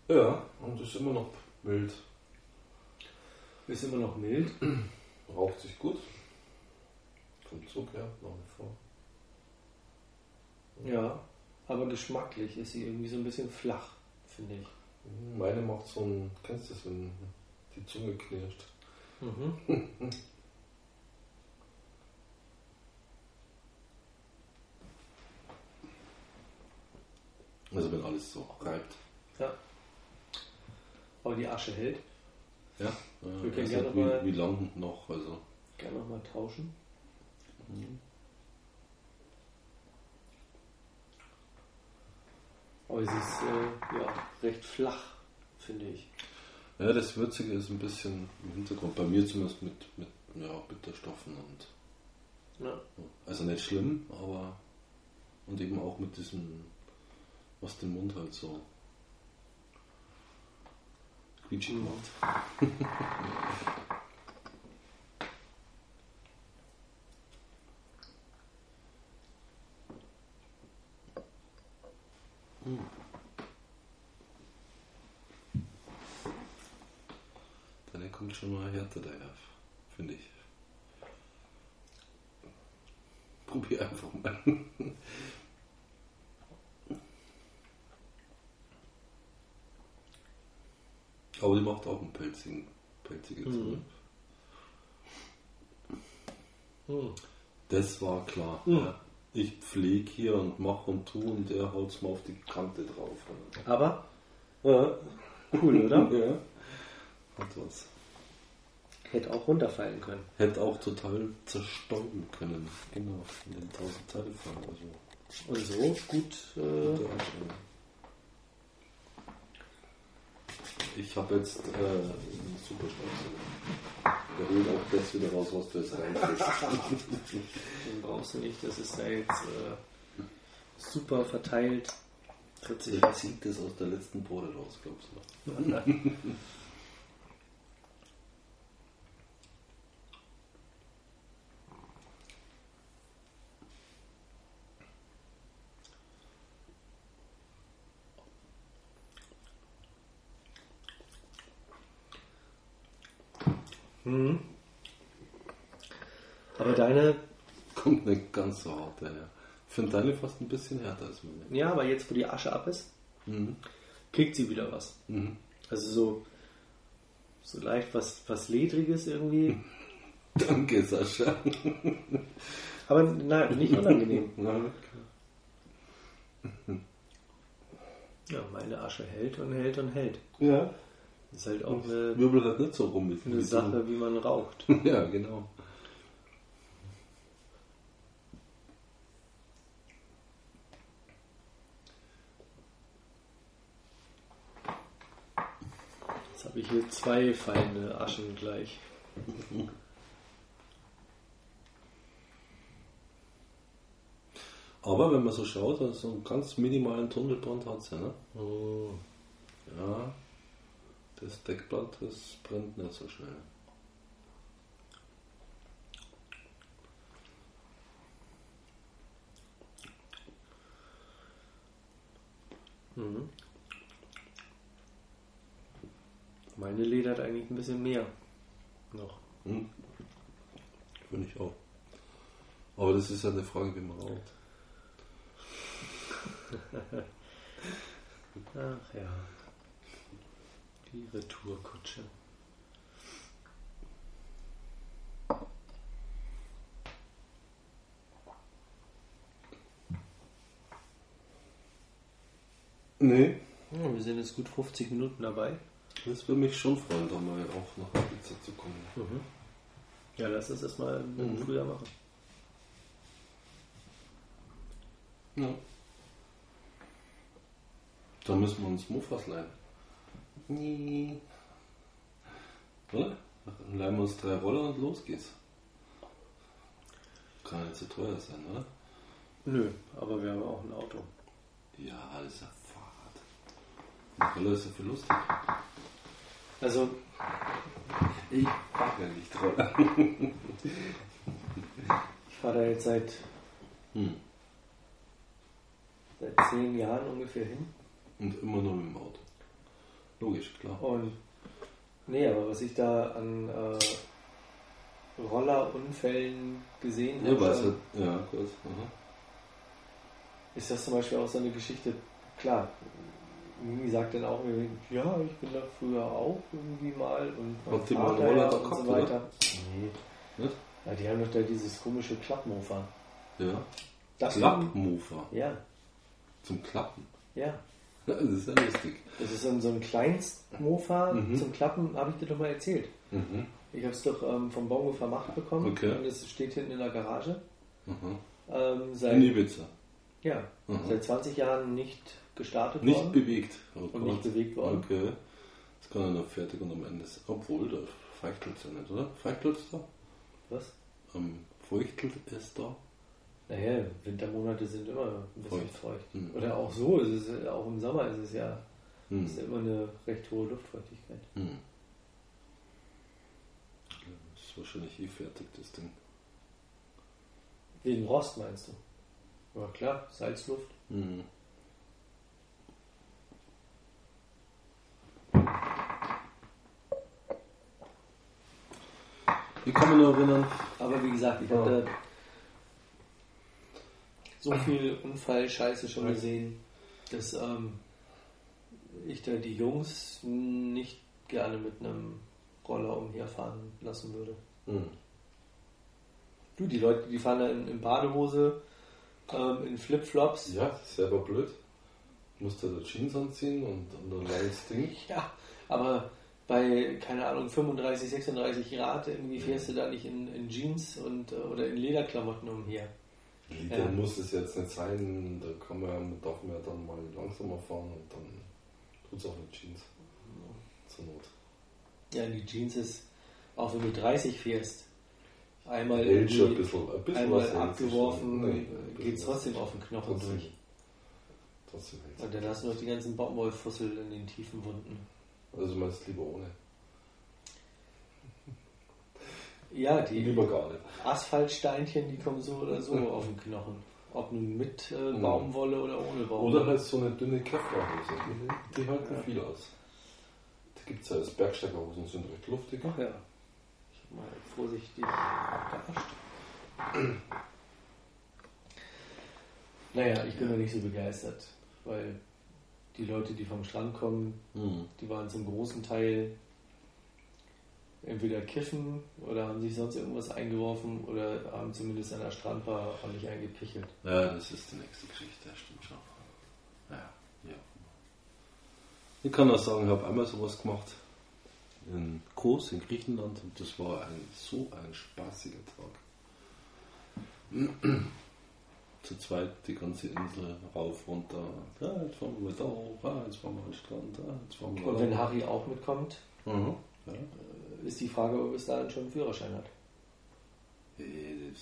Ja, und ist immer noch mild. Ist immer noch mild. Raucht sich gut. Vom Zug her, nach wie vor. Ja. Aber geschmacklich ist sie irgendwie so ein bisschen flach, finde ich. Meine macht so ein, kennst du das, wenn die Zunge knirscht? Mhm. Also wenn alles so reibt. Ja. Aber die Asche hält. Ja, Wir äh, können weiß gerne nicht, mal- wie, wie lang noch, also. Gerne nochmal tauschen. Aber sie ist äh, ja, recht flach, finde ich. Ja, das Würzige ist ein bisschen im Hintergrund, bei mir zumindest mit, mit ja, Bitterstoffen und Ja. also nicht schlimm, aber und eben auch mit diesem, was den Mund halt so quietschig macht. Deine kommt schon mal härter daher, finde ich. Probier einfach mal. Aber die macht auch einen pelzigen, pelzige Zunge. Hm. Das war klar. Mhm. Ja. Ich pflege hier und mache und tu und er haut's mal auf die Kante drauf. Aber Ja, cool, oder? ja. Hat was. Hätte auch runterfallen können. Hätte auch total zerstäuben können. Genau, in den tausend Teile fallen. Also, Und so gut. Äh, gute Einstellung. Ich habe jetzt äh, einen super Staubsauger. Der holt auch das wieder raus, was du jetzt reinfällst. den brauchst du nicht. Das ist da jetzt äh, super verteilt. Der zieht das aus der letzten Pore raus, glaubst du? Mhm. Aber deine, Kommt nicht ganz so hart daher. Ich finde deine fast ein bisschen härter als meine. ja, aber jetzt, wo die Asche ab ist, Mhm. kriegt sie wieder was. Mhm. Also so, so leicht was, was Ledriges irgendwie. Danke, Sascha. Aber nein, nicht unangenehm. Ja, Ja, meine Asche hält und hält und hält. ja. Das ist halt auch eine, Wirbel hat nicht so rum mit eine Sache, wie man raucht. Ja, genau. Jetzt habe ich hier zwei fallende Aschen gleich. Aber wenn man so schaut, also so einen ganz minimalen Tunnelbrand hat es ja, ne? Oh. Ja. Das Deckblatt, das brennt nicht so schnell. Mhm. Meine ledert eigentlich ein bisschen mehr. Noch. Hm. Finde ich auch. Aber das ist ja eine Frage, wie man raucht. Ach ja. Die Retourkutsche. Nee. Ja, wir sind jetzt gut 50 Minuten dabei. Das würde mich schon freuen, da mal auch nach der Pizza zu kommen. Ja, lass uns das mal im Mhm. Frühjahr machen. Ja. Da müssen wir uns Mofas leihen. Nee. Oder? Dann leihen wir uns drei Roller und los geht's. kann nicht so teuer sein, oder? Nö, aber wir haben auch ein Auto. Ja, ist ein Fahrrad. Roller ist ja viel lustig. Also, Ich fahre ja nicht Roller. ich fahre da jetzt seit, Hm. seit zehn Jahren ungefähr hin. Und immer nur mit dem Auto. Logisch, klar. Und nee, aber was ich da an äh, Rollerunfällen gesehen Ja, habe, weiß halt. Ja, gut. Aha. ist das zum Beispiel auch so eine Geschichte. Klar, Mimi sagt dann auch ja, ich bin da früher auch irgendwie mal und mein mal einen Vater Roller ja und gehabt, so oder? weiter. Nee. Nicht? Ja, die haben doch da dieses komische Klappmofa. Ja. Das Klappmofa. Ja, Zum Klappen. ja. Das ist ja lustig. Das ist so ein, so ein Kleinstmofa Mhm. zum Klappen, habe ich dir doch mal erzählt. Mhm. Ich habe es doch ähm, vom Bongo vermacht bekommen Okay. und es steht hinten in der Garage. Mhm. Ähm, seit, In Ibiza. ja, Mhm. seit 20 Jahren nicht gestartet Nicht worden bewegt. Oh und nicht bewegt worden. Okay. Jetzt kann er noch fertig und am Ende ist. Obwohl, da feuchtelt es ja nicht, oder? Feuchtelt es da? Was? Ähm, feuchtelt es da? Naja, Wintermonate sind immer ein bisschen Feucht. feucht. Mhm. Oder auch so, ist es, auch im Sommer ist es ja, Hm. ist immer eine recht hohe Luftfeuchtigkeit. Hm. Ja, Das ist wahrscheinlich eh fertig, das Ding. Wegen Rost meinst du? Ja klar, Salzluft. Hm. Ich kann mich noch erinnern, Aber wie gesagt, ich Ja. habe da so viel Unfallscheiße schon Ja. gesehen, dass ähm, ich da die Jungs nicht gerne mit einem Roller umherfahren lassen würde. hm. Du, die Leute, die fahren da in, in Badehose, ähm, in Flipflops. ja, selber blöd. Musste da Jeans anziehen und, und ein langes Ding. Ja, aber bei, keine Ahnung, 35, 36 Grad irgendwie fährst du da nicht in, in Jeans und, äh, oder in Lederklamotten umher. Lieder Ja. muss es jetzt nicht sein, da kann man, darf man ja dann mal langsamer fahren und dann tut es auch mit Jeans. Zur Not. Ja, die Jeans ist, auch wenn du 30 fährst, einmal ein bisschen, ein bisschen einmal abgeworfen. Nee, ein geht trotzdem auf den Knochen Trotzdem. durch. Trotzdem Und dann hast du noch die ganzen Baumwollfussel in den tiefen Wunden. Also meinst lieber ohne. Ja, die Lieber gar nicht. Asphaltsteinchen, die kommen so oder so auf den Knochen. Ob nun mit äh, Mhm. Baumwolle oder ohne Baumwolle. Oder halt so eine dünne Kevlarhose. Die halten Ja. viel aus. Da gibt es ja als Bergsteigerhosen, sind recht luftig. Ach ja. Ich hab mal vorsichtig abgeascht. Naja, ich bin noch nicht so begeistert, weil die Leute, die vom Strand kommen, Hm. die waren zum großen Teil entweder kiffen oder haben sich sonst irgendwas eingeworfen oder haben zumindest an der Strandbar ordentlich eingepichelt. Ja, das ist die nächste Geschichte, das stimmt schon. Ja, ja. Ich kann auch sagen, ich habe einmal sowas gemacht in Kos in Griechenland und das war ein, so ein spaßiger Tag. Zu zweit die ganze Insel rauf, runter. Ja, jetzt fahren wir da hoch, ah, jetzt fahren wir an den Strand, ah, jetzt fahren wir Und wenn. Harry auch mitkommt, Mhm. Ja. Äh, ist die Frage, ob bis dahin schon einen Führerschein hat. Äh, äh,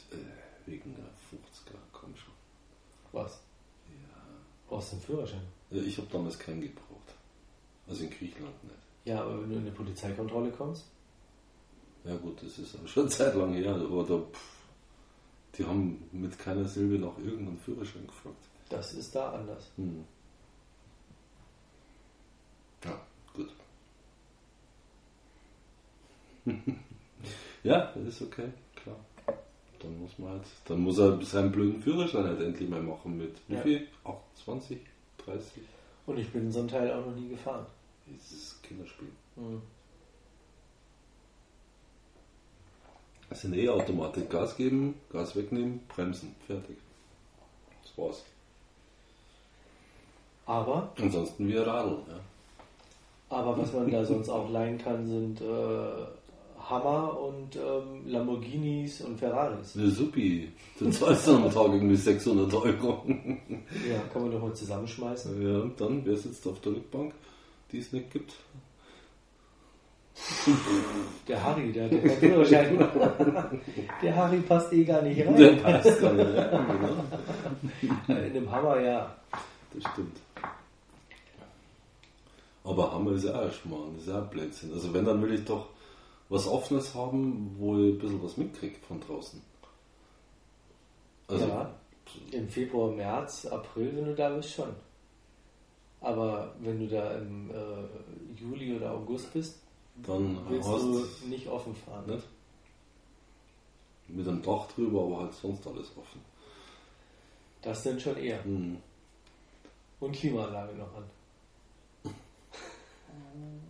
wegen der 50er, komm schon. Was? Ja. Brauchst du einen Führerschein? Ja, Ich habe damals keinen gebraucht. Also in Griechenland nicht. Ja, aber wenn du in eine Polizeikontrolle kommst? Ja gut, das ist auch schon Zeit lang her, aber da, pff, die haben mit keiner Silbe nach irgendeinem Führerschein gefragt. Das ist da anders. Hm. Ja, gut. ja, das ist okay, klar. Dann muss man halt, dann muss er seinen blöden Führerschein halt endlich mal machen mit wie Ja. viel? 28, 30? Und ich bin so ein Teil auch noch nie gefahren. Dieses Kinderspiel. Hm. Das sind eh Automatik. Gas geben, Gas wegnehmen, bremsen, fertig. Das war's. Aber, Ansonsten wie ein Radl. Ja. aber was man da sonst auch leihen kann, sind äh, Hammer und ähm, Lamborghinis und Ferraris. Ja, supi. Du zahlst dann am Tag irgendwie 600 Euro. Ja, kann man doch mal zusammenschmeißen. ja, und dann, wer sitzt auf der Rückbank, die es nicht gibt? Der Harry, der ja keinen Führerschein. Der Harry passt eh gar nicht rein. Der passt gar nicht rein, genau. In dem Hammer, ja. Das stimmt. Aber Hammer ist ja auch ein Schmarrn, ist ja auch Blödsinn. Also wenn, dann will ich doch was Offenes haben, wo ich ein bisschen was mitkriege von draußen. Also, ja, im Februar, März, April, wenn du da bist, schon. Aber wenn du da im äh, Juli oder August bist, dann willst du nicht offen fahren. nicht mit einem Dach drüber, aber halt sonst alles offen. Das dann schon eher. Hm. Und Klimaanlage noch an.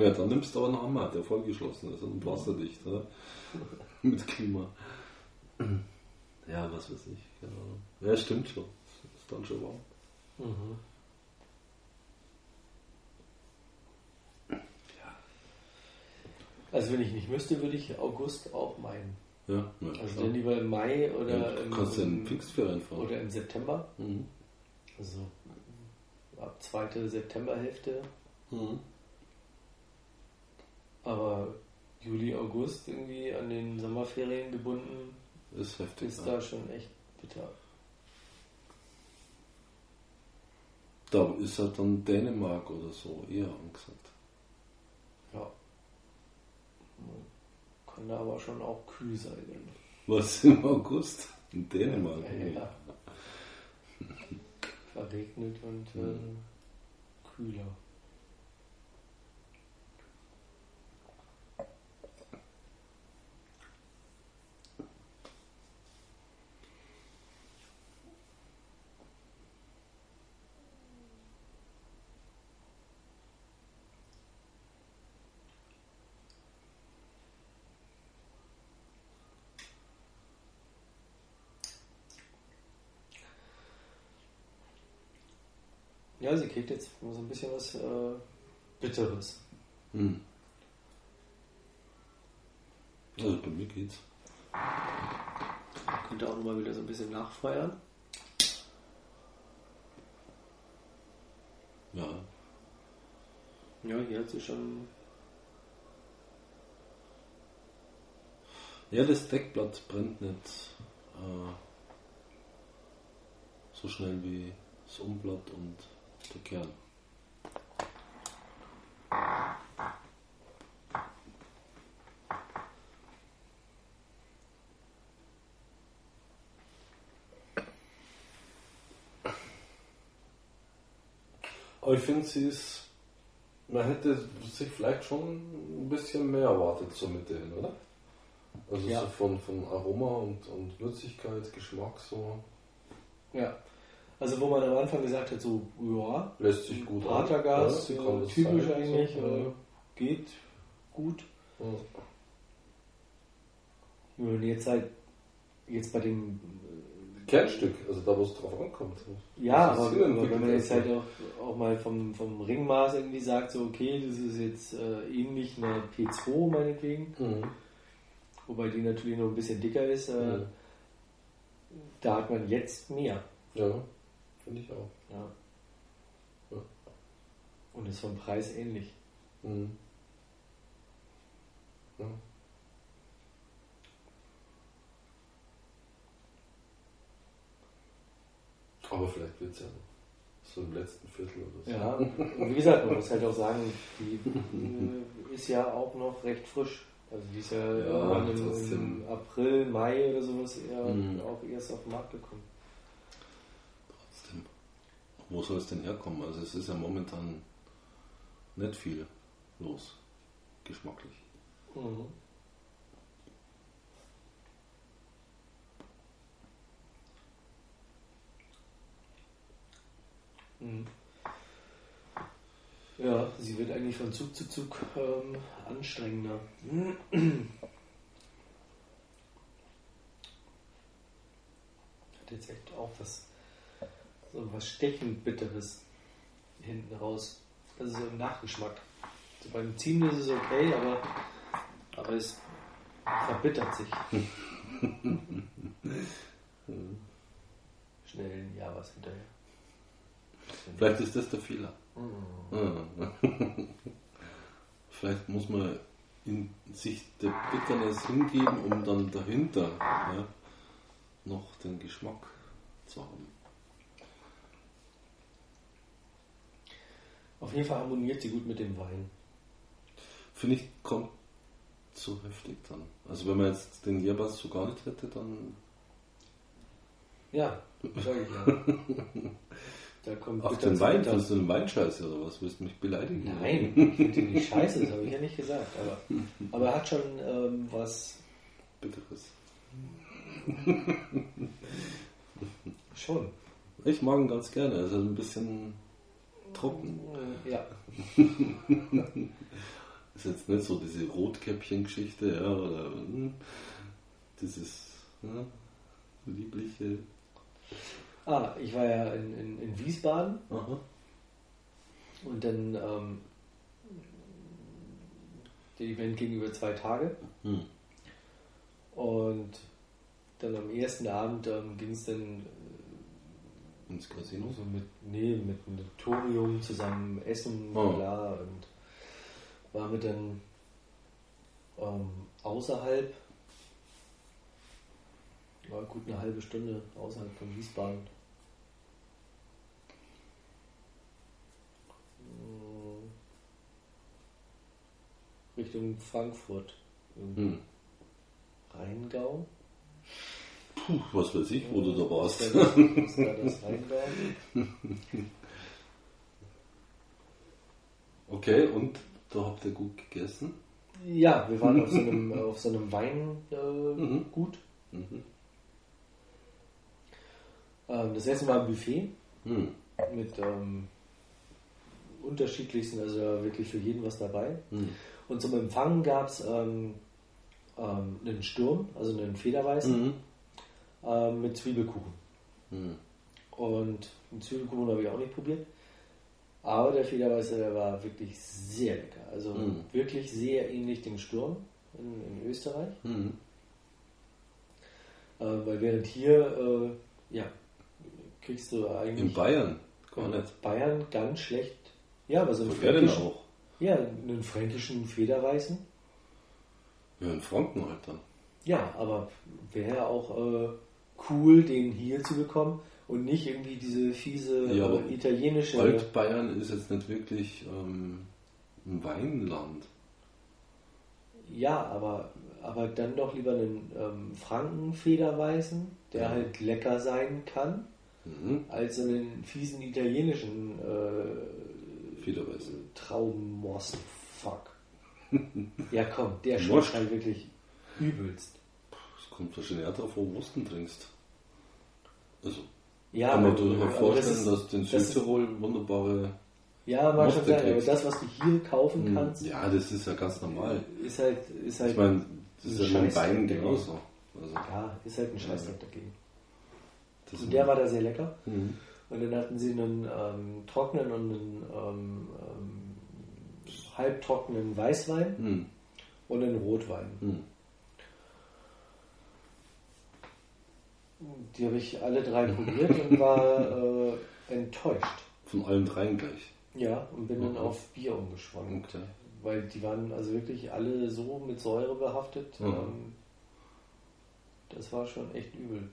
Ja, dann nimmst du aber einen Hammer, der vollgeschlossen ist und wasserdicht, oder? Mit Klima. Ja, was weiß ich, genau. Ja, stimmt schon. Ist dann schon warm. Mhm. Also wenn ich nicht müsste, würde ich August auch meinen. Ja, ja Also klar. dann lieber im Mai oder ja, im, du kannst ja in im, Pfingstferien fahren. oder im September. Mhm. Also ab zweite Septemberhälfte. Mhm. Aber Juli, August irgendwie an den Sommerferien gebunden, Ist heftig. ist ja. da schon echt bitter. Da ist halt dann Dänemark oder so eher angesagt. Ja. Kann da aber schon auch kühl sein. Was im August? In Dänemark. Ja. Verregnet und äh, Mhm. kühler. Ja, sie kriegt jetzt so ein bisschen was äh, Bitteres. Hm. Also bei mir geht's. Könnte auch nochmal wieder so ein bisschen nachfeuern. Ja. Ja, hier hat sie schon. Ja, das Deckblatt brennt nicht äh, so schnell wie das Umblatt und der Kern. Aber ich finde, sie ist. Man hätte sich vielleicht schon ein bisschen mehr erwartet zur Mitte hin, oder? Also Ja. so von, von Aroma und, und Würzigkeit, Geschmack so. Ja. Also, wo man am Anfang gesagt hat, so, ja, Lässt sich gut. Pratergas, Ja, äh, das typisch sein, eigentlich, so, äh, ja. geht gut. Ja. Wenn jetzt halt, jetzt bei dem, Kernstück, also da wo es drauf ankommt. ja, aber, aber wenn man jetzt halt auch, auch mal vom, vom Ringmaß irgendwie sagt, so, okay, das ist jetzt äh, ähnlich einer P2 meinetwegen, Mhm. wobei die natürlich noch ein bisschen dicker ist, äh, Mhm. da hat man jetzt mehr. Ja, finde ich auch. Ja. Ja. Und ist vom Preis ähnlich. Mhm. Ja. Aber vielleicht wird es ja noch so im letzten Viertel oder so. Ja, und wie gesagt, man muss halt auch sagen, die ist ja auch noch recht frisch. Also die ist ja, Ja, im, im April, Mai oder sowas eher Mhm. auch erst auf den Markt gekommen. Wo soll es denn herkommen? Also es ist ja momentan nicht viel los, geschmacklich. Mhm. Mhm. Ja, sie wird eigentlich von Zug zu Zug ähm, anstrengender. Hat jetzt echt auch was, so was stechend Bitteres hinten raus. Also so im Nachgeschmack. So beim Ziehen ist es okay, aber, aber es verbittert sich. Schnell ein Jahr was hinterher. Vielleicht ist das der Fehler. Ah. vielleicht muss man in sich der Bitternis hingeben, um dann dahinter ja, noch den Geschmack zu haben. Auf jeden Fall harmoniert sie gut mit dem Wein. Finde ich, kommt zu heftig dann. Also wenn man jetzt den Jerbas so gar nicht hätte, dann. Ja, sag ich ja. Da kommt Ach, den Wein, findest du den Wein scheiße oder was? Willst du mich beleidigen? Nein, ich finde den nicht scheiße, das habe ich ja nicht gesagt. Aber, aber er hat schon ähm, was. Bitteres. schon. Ich mag ihn ganz gerne. Er ist ein bisschen trocken. Ja. ist jetzt nicht so diese Rotkäppchen-Geschichte, ja, oder hm, dieses ja, liebliche. Ah, ich war ja in, in, in Wiesbaden. Aha. Und dann ähm, der Event ging über zwei Tage. Hm. Und dann am ersten Abend ähm, ging es dann ins Casino? So mit, nee, mit einem Torium zusammen essen, oh. klar, und waren wir dann ähm, außerhalb, war gut eine halbe Stunde außerhalb von Wiesbaden. Hm. Richtung Frankfurt. Hm. Rheingau. Puh, was weiß ich, wo du da warst. Okay, und da habt ihr gut gegessen? Ja, wir waren auf so einem, auf so einem Weingut. Äh, mhm. mhm. Ähm, das Essen war ein Buffet mhm. mit ähm, unterschiedlichsten, also wirklich für jeden was dabei. Mhm. Und zum Empfang gab es ähm, ähm, einen Sturm, also einen Federweißen ähm, mit Zwiebelkuchen. Mhm. Und einen Zwiebelkuchen habe ich auch nicht probiert. Aber der Federweiße, der war wirklich sehr lecker. Also mhm. wirklich sehr ähnlich dem Sturm in, in Österreich. Mhm. Äh, weil während hier, äh, ja, kriegst du eigentlich. In Bayern, gar nicht. Bayern ganz schlecht. Ja, aber so einen fränkischen. Auch? Ja, einen fränkischen Federweißen. Ja, in Franken halt dann. Ja, aber wäre auch äh, cool, den hier zu bekommen und nicht irgendwie diese fiese ja, äh, italienische. Altbayern ist jetzt nicht wirklich ähm, ein Weinland. Ja, aber, aber dann doch lieber einen ähm, Frankenfederweißen, der ja. halt lecker sein kann, mhm. als einen fiesen italienischen äh, Federweißen. Traummost. Fuck. ja, komm, der schmeckt halt wirklich übelst. Kommt wahrscheinlich eher drauf, wo du Wursten trinkst. Also ja, kann man sich vorstellen, das dass in Südtirol wunderbare. Ja, mag schon sein, aber das, was du hier kaufen hm, kannst. Ja, das ist ja ganz normal. Ist halt. Ist halt ich meine, das ist ja mit Beinen genauso. Also, ja, ist halt ein Scheißdreck ja. dagegen. Das und der war da sehr lecker. Mhm. Und dann hatten sie einen ähm, trockenen und einen ähm, ähm, halbtrockenen Weißwein mhm. und einen Rotwein. Mhm. Die habe ich alle drei probiert und war äh, enttäuscht. Von allen dreien gleich? Ja, und bin dann auf Bier umgeschwankt. Okay. Weil die waren also wirklich alle so mit Säure behaftet. Mhm. Ähm, das war schon echt übel.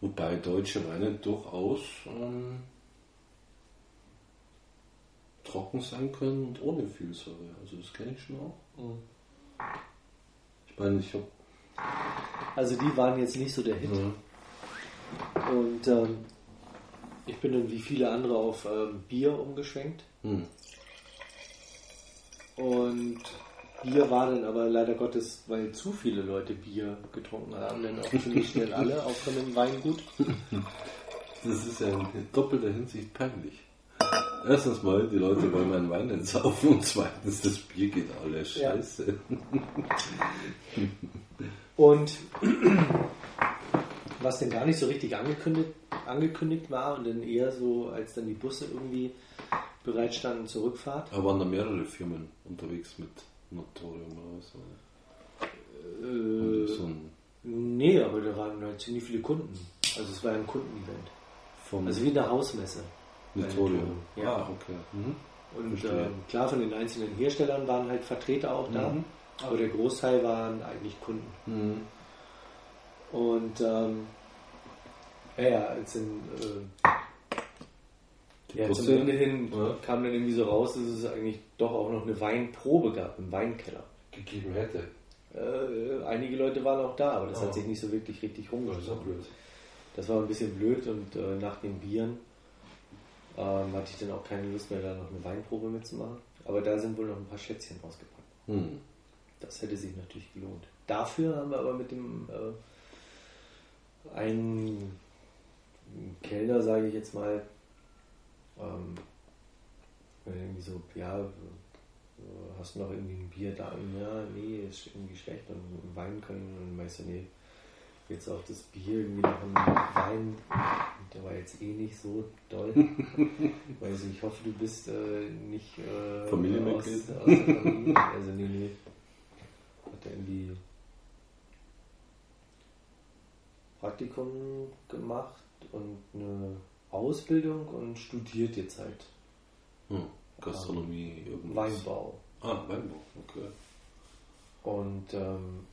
Wobei deutsche Weine durchaus ähm, trocken sein können und ohne viel Säure. Also das kenne ich schon auch. Mhm. Ich meine, ich habe also die waren jetzt nicht so der Hit. Mhm. Und ähm, ich bin dann wie viele andere auf ähm, Bier umgeschwenkt. Mhm. Und Bier war dann aber leider Gottes, weil zu viele Leute Bier getrunken haben, dann auch ziemlich schnell alle, auch von dem Weingut. Das ist ja in doppelter Hinsicht peinlich. Erstens mal, die Leute wollen meinen Wein nicht saufen und zweitens, das Bier geht alle scheiße. Ja. Und was denn gar nicht so richtig angekündigt, angekündigt war und dann eher so, als dann die Busse irgendwie bereit standen zur Rückfahrt. Da waren da mehrere Firmen unterwegs mit Notorium oder so. Äh, so nee, aber da waren halt ziemlich viele Kunden. Also es war ein Kundenevent. Also wie eine Hausmesse. Notorium. Ja. Ah, okay. Mhm. Und ähm, klar, von den einzelnen Herstellern waren halt Vertreter auch da, Mhm. aber der Großteil waren eigentlich Kunden. Mhm. Und ähm, ja, ja, als in, äh, ja, zum Ende hin Ja. kam dann irgendwie so raus, dass es eigentlich doch auch noch eine Weinprobe gab im Weinkeller. gegeben hätte. Äh, einige Leute waren auch da, aber das Oh. hat sich nicht so wirklich richtig Das rumgesprochen. blöd. Das war ein bisschen blöd und äh, nach den Bieren ähm, hatte ich dann auch keine Lust mehr, da noch eine Weinprobe mitzumachen. Aber da sind wohl noch ein paar Schätzchen rausgepackt. Mhm. Das hätte sich natürlich gelohnt. Dafür haben wir aber mit dem äh, einen Kellner, sage ich jetzt mal, ähm, irgendwie so, ja, äh, hast du noch irgendwie ein Bier da? Ja, nee, ist irgendwie schlecht und Wein können und meinst du, nee, jetzt auch das Bier irgendwie noch ein Wein, der war jetzt eh nicht so doll. also ich hoffe, du bist äh, nicht äh, Familienmitglied? aus, aus der Familie. Also nee, nee. Hat er irgendwie Praktikum gemacht und eine Ausbildung und studiert jetzt halt Hm. Gastronomie, irgendwas. Weinbau. Ah, Weinbau, okay. Und ähm,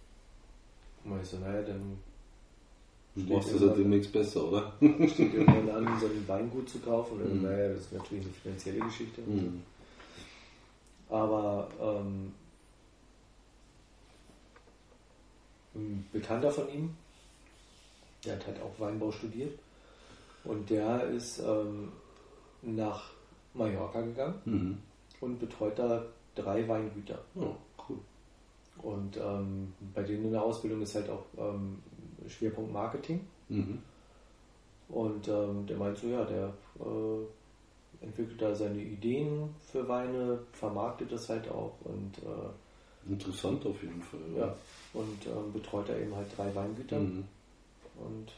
meinst du, naja, dann Du machst das ja irgendwann- demnächst besser, oder? steht irgendwann an, so ein Weingut zu kaufen. Mhm. naja, das ist natürlich eine finanzielle Geschichte. Mhm. Aber ähm, ein Bekannter von ihm, der hat halt auch Weinbau studiert. Und der ist ähm, nach Mallorca gegangen Mhm. und betreut da drei Weingüter. Oh, cool. Und ähm, bei denen in der Ausbildung ist halt auch ähm, Schwerpunkt Marketing. Mhm. Und ähm, der meint so, ja, der äh, entwickelt da seine Ideen für Weine, vermarktet das halt auch und äh, Interessant auf jeden Fall. ja, und ähm, betreut da eben halt drei Weingüter Mhm. und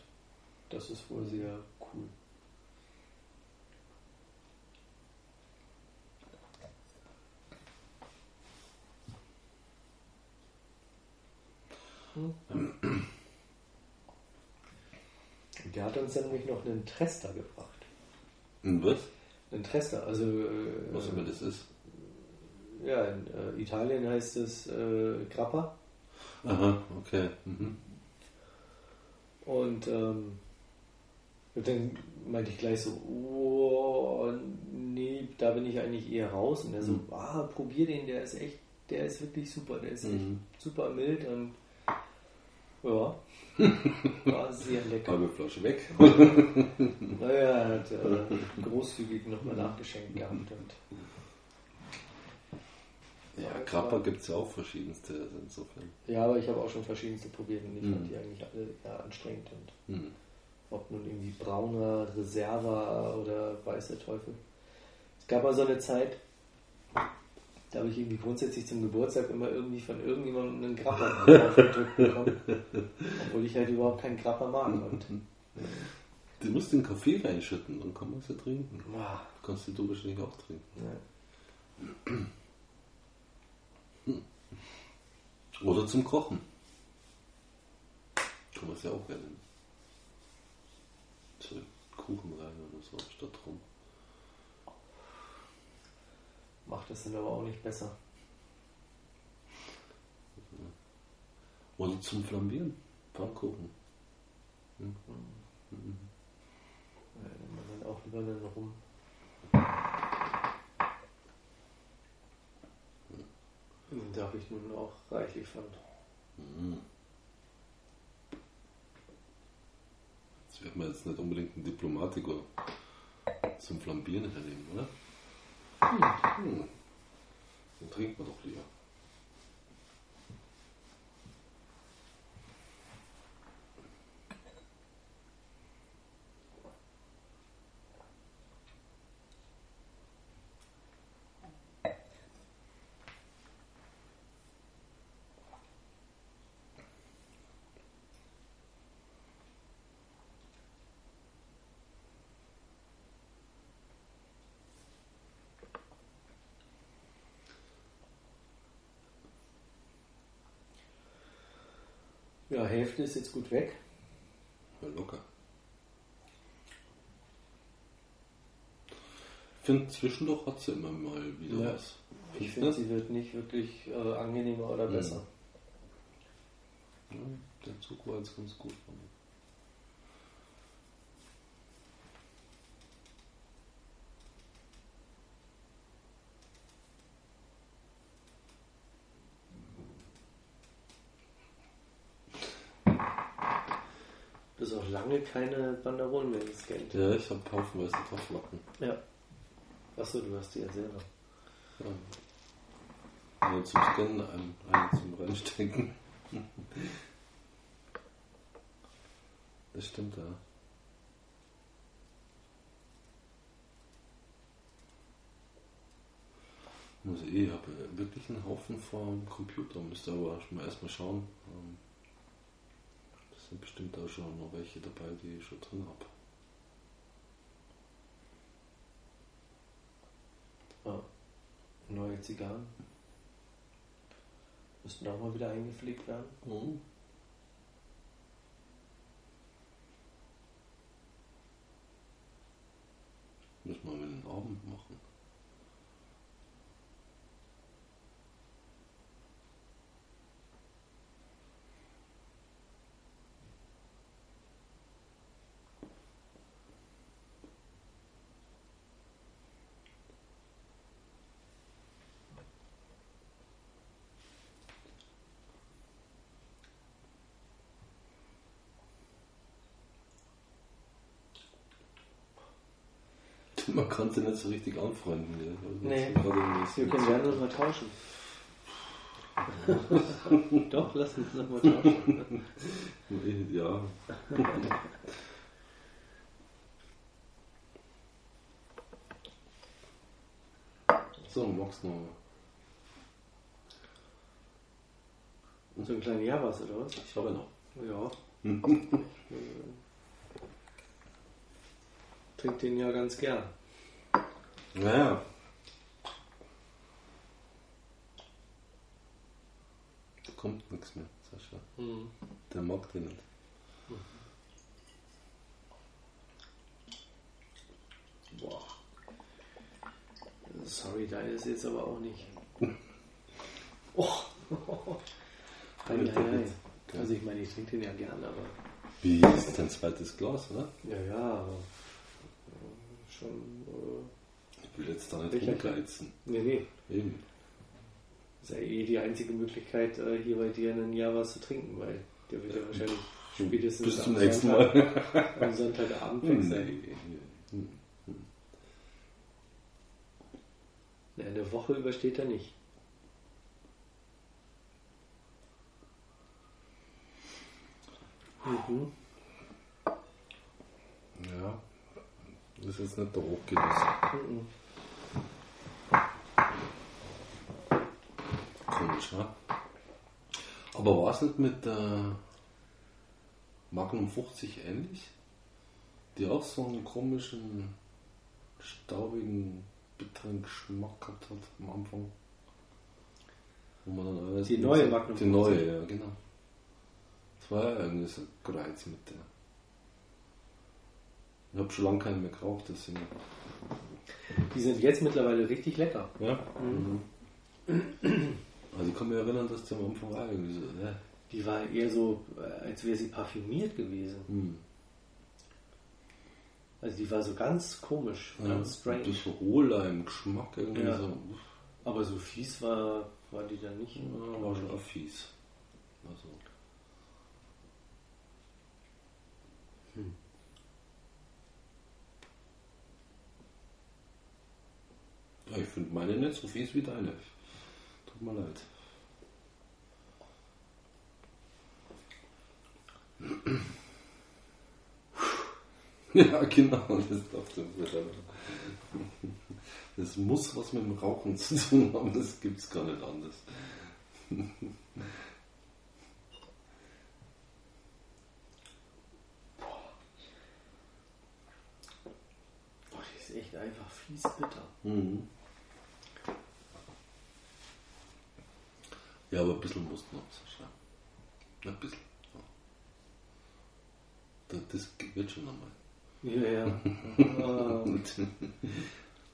das ist wohl sehr cool. Hm. Der hat uns dann nämlich noch einen Trester gebracht. Und was? Einen Trester, also äh, Was immer das ist? ja, in äh, Italien heißt es äh, Grappa. Aha, okay. Mhm. Und, ähm, und dann meinte ich gleich so, oh, nee, da bin ich eigentlich eher raus. Und er so, Mhm. ah, probier den, der ist echt, der ist wirklich super, der ist Mhm. echt super mild und ja, war sehr lecker. Halbe Flasche weg. Naja, er hat äh, großzügig nochmal nachgeschenkt gehabt und Ja, Grappa gibt es ja auch verschiedenste, also insofern. ja, aber ich habe auch schon verschiedenste probiert und ich Mhm. fand die eigentlich alle eher anstrengend und Mhm. ob nun irgendwie brauner Reserva oder weißer Teufel. Es gab mal so eine Zeit, da habe ich irgendwie grundsätzlich zum Geburtstag immer irgendwie von irgendjemandem einen Grappa aufgedrückt bekommen, obwohl ich halt überhaupt keinen Grappa mag. Und, Du musst den Kaffee reinschütten, dann kann man es ja trinken. ah, Kannst du wahrscheinlich auch trinken. ja. Oder zum Kochen. Kann man es ja auch gerne. So Kuchen rein oder so statt rum. Macht das dann aber auch nicht besser. Oder zum Flambieren. Pfannkuchen. Ja, nimmt man dann auch lieber dann rum. Da habe ich nun auch reichlich von. Mhm. Das wird man jetzt nicht unbedingt einen Diplomatiker zum Flambieren hernehmen, oder? Hm. Dann trinkt man doch lieber. Ja, Hälfte ist jetzt gut weg. Ja, locker. Ich finde, zwischendurch hat sie immer mal wieder Ja. was. Ich finde, sie wird nicht wirklich äh, angenehmer oder Mhm. besser. Ja, der Zug war jetzt ganz gut. fand ich. Lange keine Banderolen mehr gescannt. Ja, ich habe haufenweise Taflatten. Ja. Achso, du hast die ja selber. Ja. Eine zum Scannen, eine, eine zum Reinstecken. Das stimmt, ja. Muss ich eh, ich habe wirklich einen Haufen vor dem Computer, müsste aber erstmal schauen. Sind bestimmt auch schon noch welche dabei, die ich schon drin habe. Ah. Neue Zigarren. Müssten auch mal wieder eingepflegt werden. Mhm. Müssen wir mit den Abend machen. Man kann sie nicht so richtig anfreunden. Gell? Also Nee. Wir können gerne nochmal tauschen. Doch, lass uns nochmal tauschen. Ja. so, magst du noch? So ein kleiner Javas, oder was? Ich habe noch. Ja. Trinkt den ja ganz gern. Naja. Da kommt nichts mehr, Sascha. Hm. Der mag den nicht. Boah. Sorry, da ist jetzt aber auch nicht. Oh. Ei, ei, ei. Also ich meine, ich trinke den ja gern, aber. Wie ist dein zweites Glas, oder? Ja, ja, aber. äh, Schon. Äh, Ich will jetzt da nicht rumgeizen. nee, nee. Eben. Das ist ja eh die einzige Möglichkeit, äh, hier bei dir ein Jahr was zu trinken, weil der wird ja wahrscheinlich spätestens Bis zum am nächsten Sonntag, Mal. am Sonntagabend weg sein. Nee. Na, eine Woche übersteht er nicht. Mhm. Ja. Das ist jetzt nicht der hochgelöst. Mhm. Komisch, ne? Aber war es nicht mit der Magnum 50 ähnlich? Die auch so einen komischen, staubigen, bitteren Geschmack gehabt hat am Anfang. Wo man dann alles Die neue Magnum Die neue, ja, genau. Das war ja irgendwie so Kreuz mit der. Ich habe schon lange keinen mehr geraucht, deswegen. Die sind jetzt mittlerweile richtig lecker. Ja. Mhm. Also ich kann mich erinnern, dass der am Anfang war irgendwie so, ne? Die war eher so, als wäre sie parfümiert gewesen. Hm. Also die war so ganz komisch, Ja, ganz strange. Das so hohler im Geschmack irgendwie Ja. so. uff, Aber so fies war, war die dann nicht. Ja, war schon auch fies. Also. Ja, ich finde meine nicht so fies wie deine. Tut mir leid. Ja, genau, das darf. Das muss was mit dem Rauchen zu tun haben, das gibt's gar nicht anders. Boah, die ist echt einfach fies bitter. Mhm. Ja, aber ein bisschen muss noch, Sascha. Ein bisschen. Ja. Das, wird schon einmal. Ja, ja. Ah,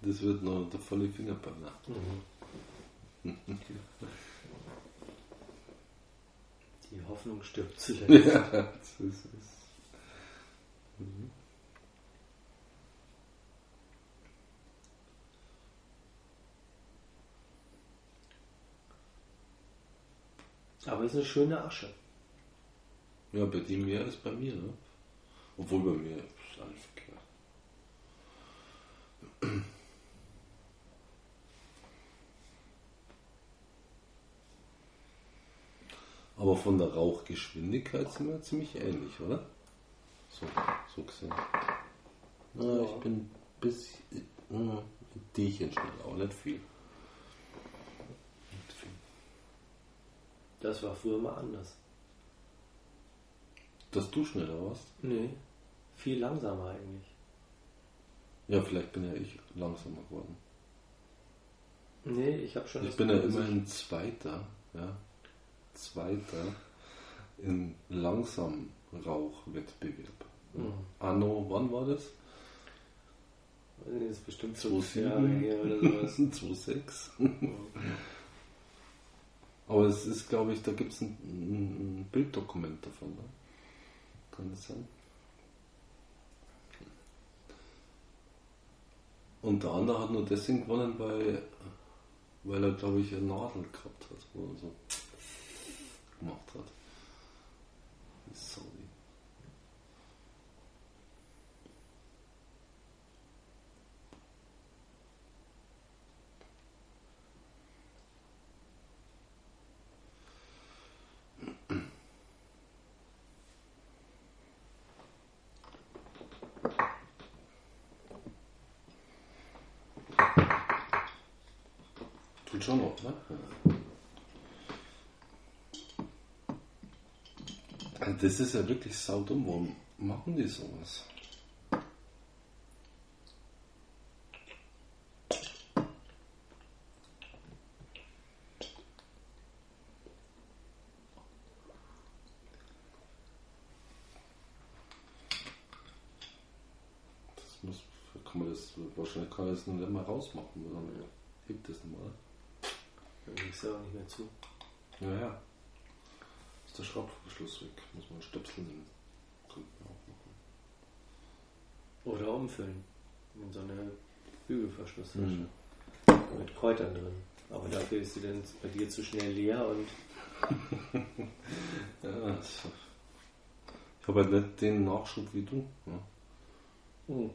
Das wird noch der volle Fingerballer. Die Hoffnung stirbt zuletzt. Ja, das ist es. Mhm. Aber es ist eine schöne Asche. Ja, bei dem mehr als bei mir, ne? Obwohl bei mir ist alles verkehrt. Aber von der Rauchgeschwindigkeit sind wir ziemlich ähnlich, oder? So, so gesehen. Na, Ja. ich bin ein bisschen, äh, ein Dierchen schnell, auch nicht viel. Nicht viel. Das war früher mal anders. Dass du schneller warst? Nee, viel langsamer eigentlich. Ja, vielleicht bin ja ich langsamer geworden. Nee, ich habe schon. Ich bin ja immerhin Zweiter, ja, Zweiter im langsamen Rauchwettbewerb. Mhm. Anno, wann war das? Das ist bestimmt so 2,7? Jahre her oder sowas. 2,6. Aber es ist, glaube ich, da gibt es ein, ein, Bilddokument davon. Ne? Kann das sein? Und der andere hat nur deswegen gewonnen, weil, weil er, glaube ich, eine Nadel gehabt hat, wo er so gemacht hat. Die Noch, ne? Also Das ist ja wirklich saudumm. Warum machen die sowas? Das muss, kann man das, wahrscheinlich kann man das nicht mehr rausmachen, dann hebt das nicht mehr. Dann du auch nicht mehr zu. Ja, ja. Ist der Schraubverschluss weg. Muss man Stöpsel nehmen. Könnte man auch machen. Oder umfüllen. In so eine Bügelverschlusstasche. Mhm. Mit Kräutern drin. Aber dafür ist sie dann bei dir zu schnell leer und Ja, ich habe halt nicht den Nachschub wie du. Ja. Hm.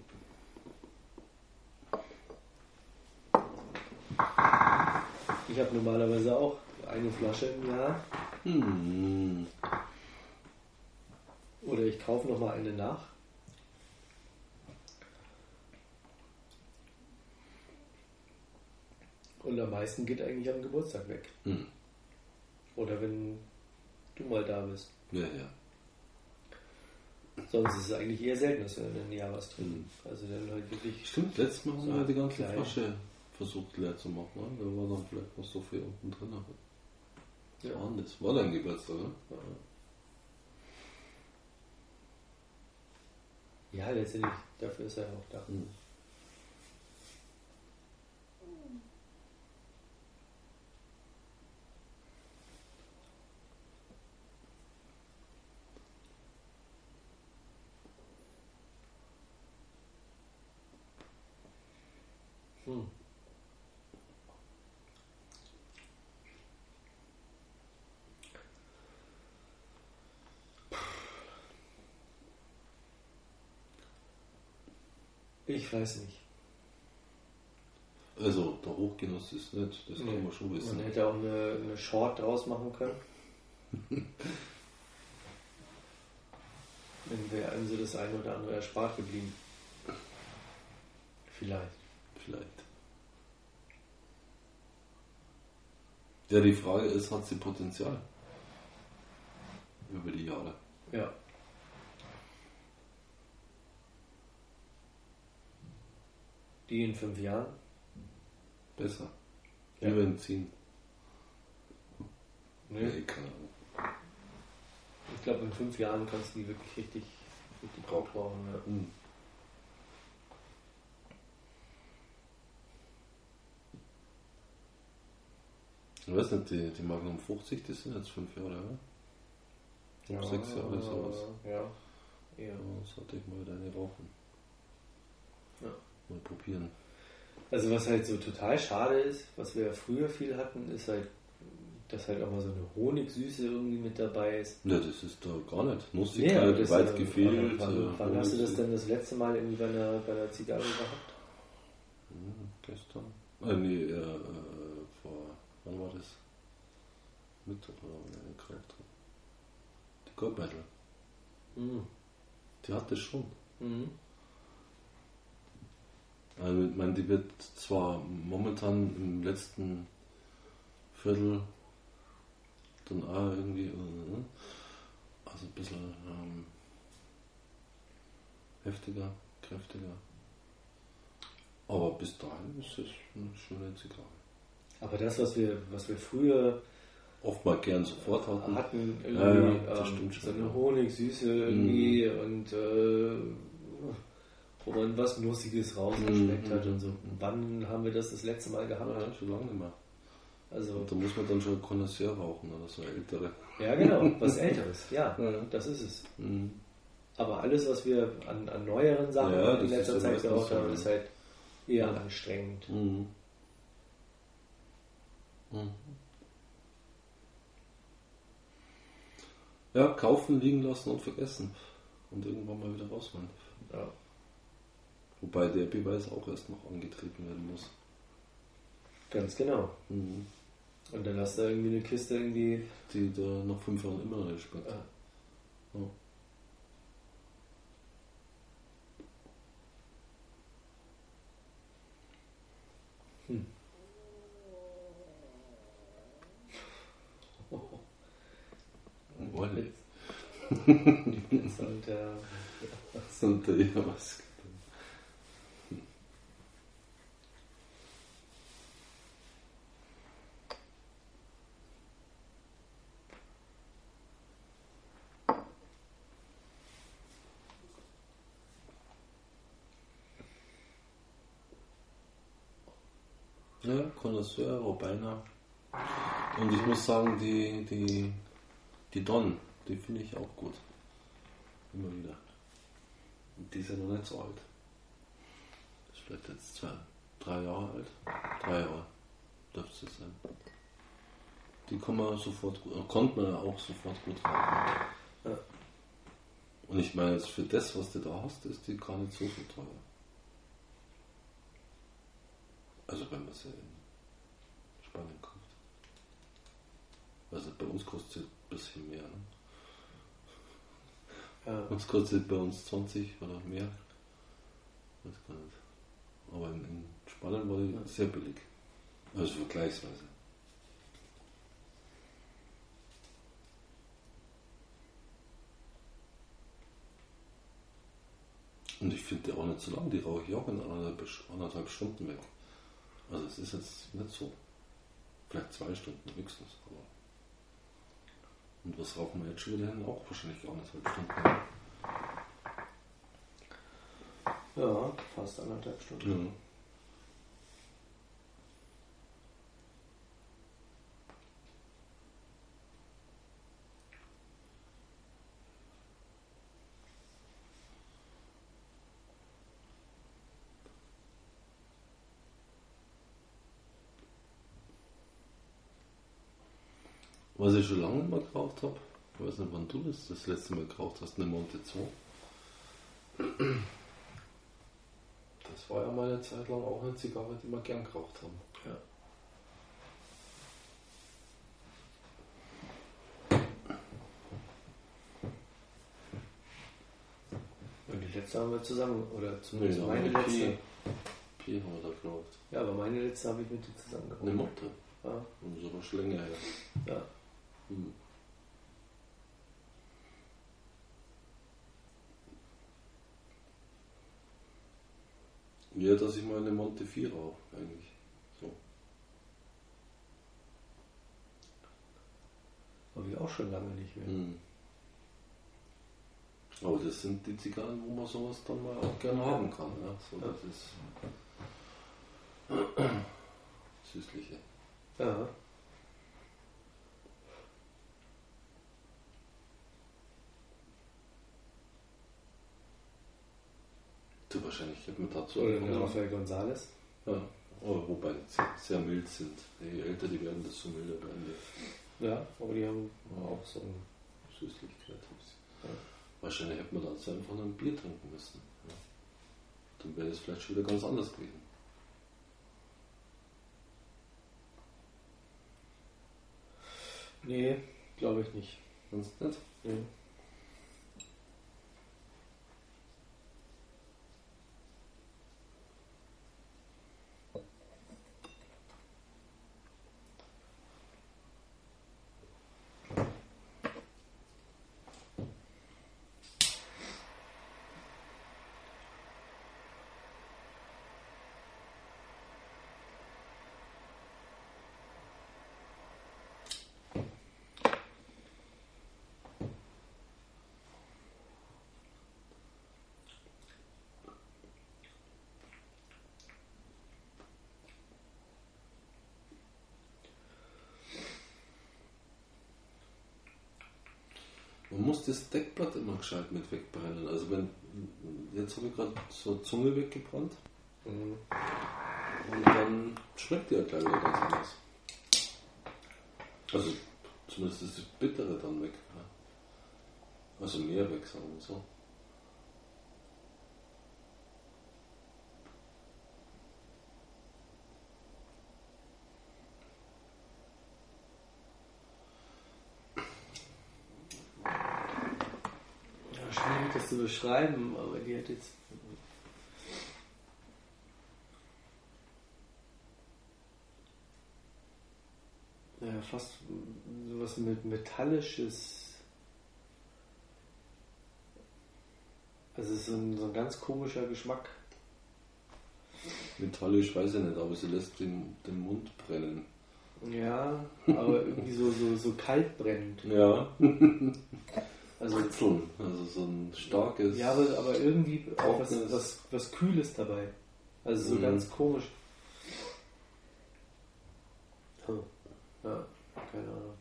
Ich habe normalerweise auch eine Flasche im Jahr. Hm. Oder ich kaufe nochmal eine nach. Und am meisten geht eigentlich am Geburtstag weg. Hm. Oder wenn du mal da bist. Ja, ja. Sonst ist es eigentlich eher selten, dass wir in ein Jahr was trinken. Also dann halt wirklich. Stimmt, letztes Mal haben wir die ganze klein. Flasche versucht leer zu machen. Ne? Da war dann vielleicht noch so viel unten drin. Ja. war denn das? War dein Geburtstag, ne? Ja, letztendlich, dafür ist er ja auch da. Hm. Hm. Ich weiß nicht. Also, der Hochgenuss ist nicht, das kann man schon wissen. Man hätte auch eine, eine Short draus machen können. Dann wäre einem so das eine oder andere erspart geblieben. Vielleicht. Vielleicht. Ja, die Frage ist, hat sie Potenzial? Über die Jahre. Ja. Die in fünf Jahren? Besser. Ja. Wir werden ziehen. Nee. nee keine Ich glaube, in fünf Jahren kannst du die wirklich richtig, richtig drauf brauchen. Ja. Mhm. Ich weiß nicht, die, die Magnum 50, das sind jetzt fünf Jahre, oder? Ja, sechs Jahre oder sowas. Ja, eher. Ja, sollte ich mal deine eine rauchen. Ja. Mal probieren. Also was halt so total schade ist, was wir ja früher viel hatten, ist halt, dass halt auch mal so eine Honigsüße irgendwie mit dabei ist. Ja, das ist da gar nicht. Nee, Nussigkeit, aber das, weit gefehlt. Wann, äh, wann hast du das denn das letzte Mal irgendwie bei einer, bei einer Zigarre gehabt? Hm, gestern? Äh, nee, äh, äh, vor, wann war das? Mittwoch oder wann habe. Die Goldmetal, Mhm. die hat das schon. Mhm. Also, ich meine, die wird zwar momentan im letzten Viertel dann auch irgendwie, äh, also ein bisschen ähm, heftiger, kräftiger. Aber bis dahin ist es eine schöne Zigarre. Aber das, was wir, was wir früher Oft mal gern sofort hatten. hatten, Ja, irgendwie ja, das ähm, so schon, eine ja. Mhm. Honigsüße irgendwie und äh, wo man was Nussiges rausgeschmeckt Mhm, hat und so. Wann haben wir das das letzte Mal gehabt? Ja, schon lange nicht mehr. Also, da muss man dann schon Connoisseur rauchen oder so ältere. ja genau, was Älteres, ja, Ja. das ist es. Mhm. Aber alles, was wir an, an neueren Sachen Ja, in letzter Zeit geraucht haben, ist halt eher Ja. anstrengend. Mhm. Mhm. Ja, kaufen, liegen lassen und vergessen. Und irgendwann mal wieder rausholen. Ja. Wobei der Beweis auch erst noch angetreten werden muss. Ganz genau. Mhm. Und dann hast du irgendwie eine Kiste irgendwie. Die da nach fünf Jahren immer noch nicht schmeckt. Ja. Hm. Wolle. Jetzt und, äh, Und äh, ja, Ja, Connoisseur, Robiner. Und ich muss sagen, die, die, die Don, die finde ich auch gut. Immer wieder. Und die ist ja noch nicht so alt. Ist vielleicht jetzt zwei, drei Jahre alt. Drei Jahre dürfte es sein. Die kann man sofort gut, äh, konnte man ja auch sofort gut. Ja. Und ich meine, jetzt für das, was du da hast, ist die gar nicht so, so teuer. Also wenn man sie Spanien kauft. Also bei uns kostet sie ein bisschen mehr. Ne? ja. Uns kostet bei uns 20 oder mehr. Weiß gar nicht. Aber in, in Spanien war die Ja. sehr billig. Also vergleichsweise. Und ich finde die auch nicht so lang, die rauche ich auch in anderthalb, anderthalb Stunden weg. Also es ist jetzt nicht so. Vielleicht zwei Stunden höchstens. Aber und was rauchen wir jetzt schon wieder hin? Auch wahrscheinlich anderthalb Stunden. ja, fast anderthalb Stunden. Ja. Was ich schon lange nicht mehr geraucht habe, ich weiß nicht, wann du das das letzte Mal geraucht hast, eine Monte 2. Das war ja mal eine Zeit lang auch eine Zigarre, die wir gern geraucht haben. Ja. Und die letzte haben wir zusammen, oder zumindest Nee, meine letzte. Pi- haben wir da geraucht. Ja, aber meine letzte habe ich mit dir zusammen geraucht. Eine Monte. Ja, Und ist aber schon länger her. ja. Ja, dass ich mal eine Monte 4 rauche, eigentlich. So. Habe ich auch schon lange nicht mehr. Hm. Aber das sind die Zigarren, wo man sowas dann mal auch gerne haben kann. Ja? So, Ja. das ist Süßliche. Ja. Wahrscheinlich hätte man dazu Oder eine noch- Rafael González. Ja, aber wobei die sehr, mild sind. Je älter die werden, desto milder werden die. Ja, aber die haben auch so ein Süßlichkeit. Ja. Wahrscheinlich hätte man dazu einfach ein Bier trinken müssen. Ja. Dann wäre es vielleicht schon wieder ganz anders gewesen. Nee, glaube ich nicht. Sonst nicht? Nee. Man muss das Deckblatt immer gescheit mit wegbrennen. Also wenn jetzt habe ich gerade so Zunge weggebrannt Mhm. und dann schmeckt die ja gleich wieder ganz anders. Also zumindest ist das Bittere dann weg. Also mehr weg, sagen wir so. Ja, beschreiben, aber die hat jetzt. Ja, fast sowas mit metallisches. Also es ist so ein, so ein ganz komischer Geschmack. Metallisch weiß ich nicht, aber sie lässt den, den Mund brennen. Ja, aber irgendwie so, so, so kalt brennend. Ja. Also Kitzeln. Also so ein starkes. Ja, aber, aber irgendwie auch was, was, was Kühles dabei. Also so Mhm. ganz komisch. Hm. Ja, keine Ahnung.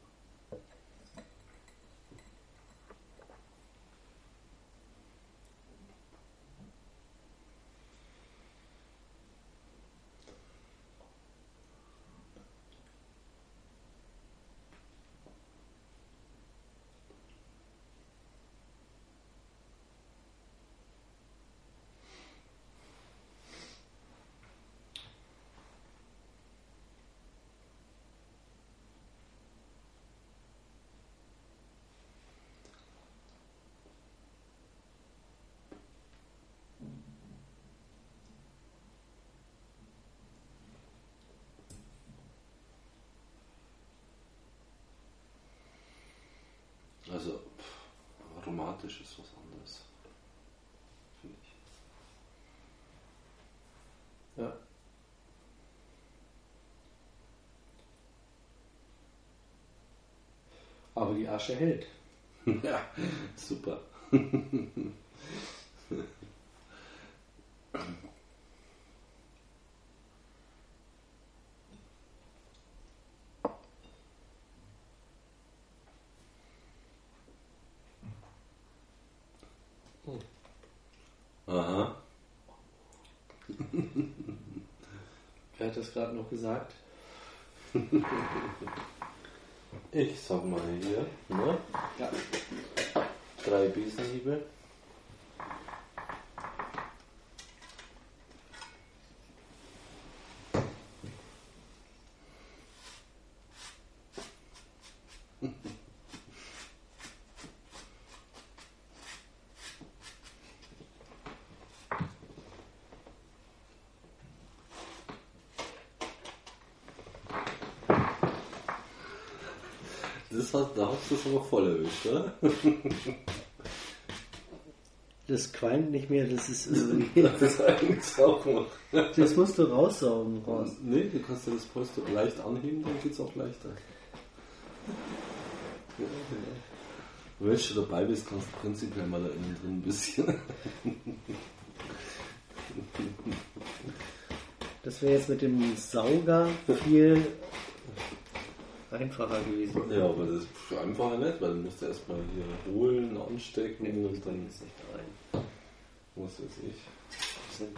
Also pff, aromatisch ist was anderes. Finde ich. Ja. Aber die Asche hält. Ja, super. Aha. Wer hat das gerade noch gesagt? Ich sag mal hier, ne? Ja. Drei Besenhiebe. Das hat, da hast du es erwischt, oder? Das qualmt nicht mehr, das ist irgendwie. Das ist eigentlich sauber. Das musst du raussaugen, Horst. Nee, du kannst ja das Polster leicht anheben, dann geht's auch leichter. Ja, genau. Wenn du dabei bist, kannst du prinzipiell mal da innen drin ein bisschen. Das wäre jetzt mit dem Sauger viel einfacher gewesen. Ja, aber das ist einfacher nicht, weil du musst erstmal hier holen, anstecken und dann ist nicht rein. was weiß ich. sind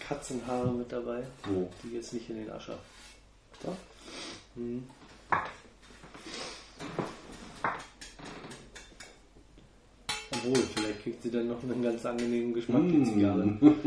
Katzenhaare mit dabei, Wo? die jetzt nicht in den Ascher. Da? Mhm. Obwohl, vielleicht kriegt sie dann noch einen ganz angenehmen Geschmack, die Zigarre.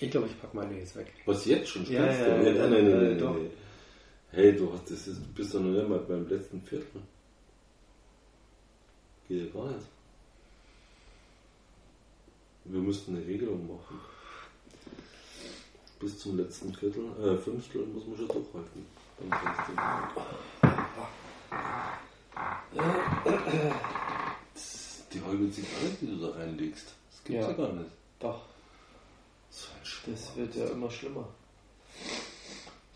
Ich glaube, ich packe meine jetzt weg. Was jetzt schon? Ja, Spielst ja, du? ja, nein, nein, nein, nein, nein. Hey, du, hast, das ist, du bist doch noch nicht mal beim letzten Viertel. Geht ja gar nicht. Wir müssten eine Regelung machen. Bis zum letzten Viertel, äh, Fünftel muss man schon durchhalten. Dann kannst du. Die halbe Zigarre, die du da einlegst, das gibt's ja, Ja. gar nicht. Doch. Das wird ja immer schlimmer.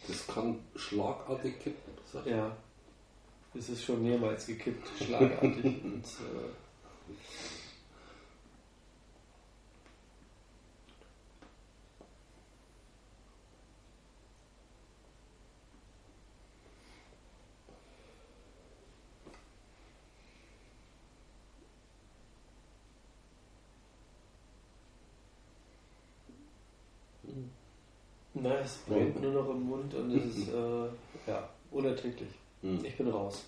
Das kann schlagartig kippen. Sag ich. Ja. Es ist schon mehrmals gekippt, schlagartig. und, äh, Nein, es brennt nur noch im Mund und es ist äh, ja, unerträglich. Hm. Ich bin raus.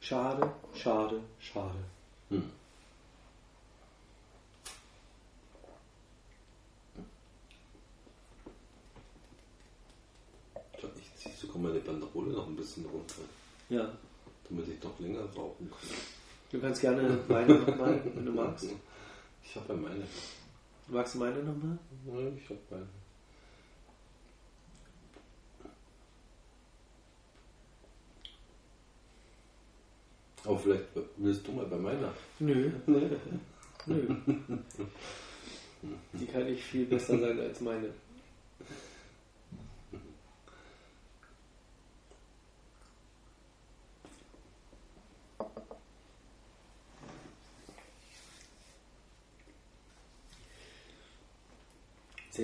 Schade, schade, schade. Hm. Ich ziehe sogar meine Banderole noch ein bisschen runter, Ja, damit ich noch länger rauchen kann. du kannst gerne meine nochmal, wenn du magst. Ich habe ja meine. Magst du meine nochmal? Ja, ich habe meine. Aber vielleicht willst du mal bei meiner. Nö. Nö. Die kann nicht viel besser sein als meine.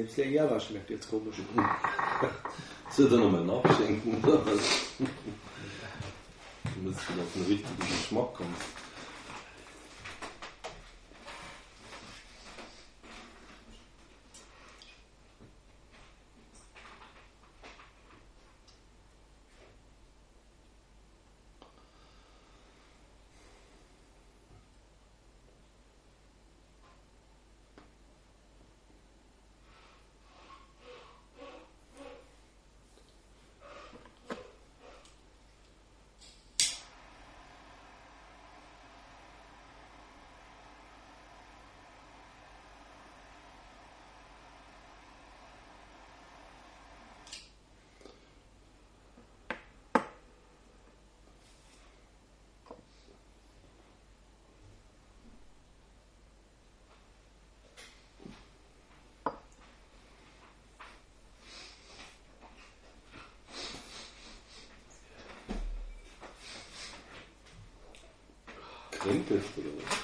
Selbst der Java schmeckt jetzt komisch. Soll da nochmal nachschenken oder was? Du musst wieder auf den richtigen Geschmack kommen. Krempelst oder was?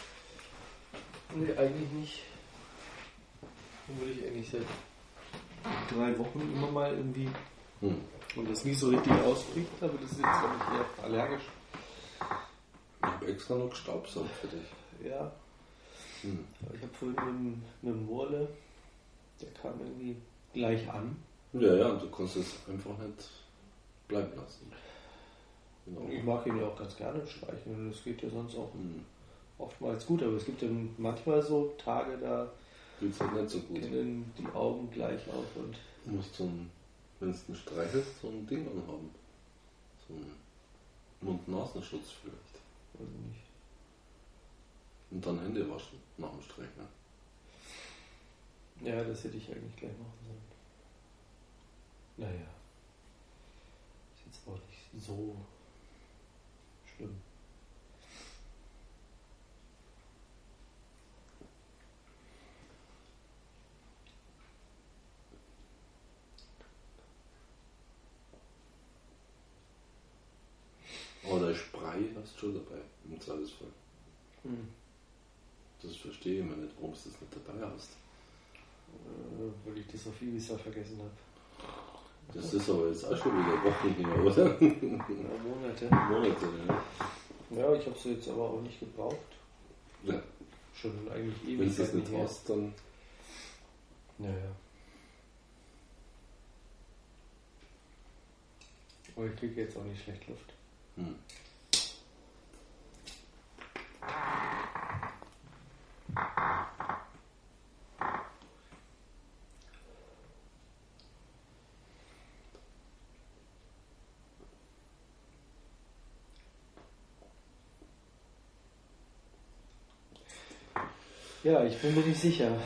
Nee, eigentlich nicht. Obwohl ich eigentlich seit drei Wochen immer mal irgendwie Hm. und das nie so richtig ausbricht, aber das ist jetzt glaube ich eher allergisch. Ich habe extra noch gestaubsaugt für dich. Ja. Hm. Ich habe vorhin einen, einen Murle, der kam irgendwie gleich an. Ja, ja, du kannst es einfach nicht bleiben lassen. Genau. Ich mag ihn ja auch ganz gerne streichen und das geht ja sonst auch Hm. oftmals gut, aber es gibt ja manchmal so Tage, da Geht's halt nicht so gut. gehen die Augen gleich auf und Du musst so ein, wenn du einen streichelst, so ein Ding anhaben. So ein Mund-Nasenschutz vielleicht. weiß nicht. Und dann Hände waschen nach dem Streicheln. Ja, das hätte ich eigentlich gleich machen sollen. Naja. Ist jetzt auch nicht so schlimm. Aber der Spray hast du schon dabei, im Zweifelsfall. Hm. Das verstehe ich immer nicht, warum du das nicht dabei hast. Äh, weil ich das auf Ibiza vergessen habe. Das ist aber jetzt auch schon wieder Wochen her, oder? Ja, Monate. Monate, ja. Ja, ich habe sie jetzt aber auch nicht gebraucht. ja. Schon eigentlich ewig. Wenn du das nicht hast, dann Naja. Aber ich kriege jetzt auch nicht schlecht Luft. hm. Ja, ich bin mir nicht sicher,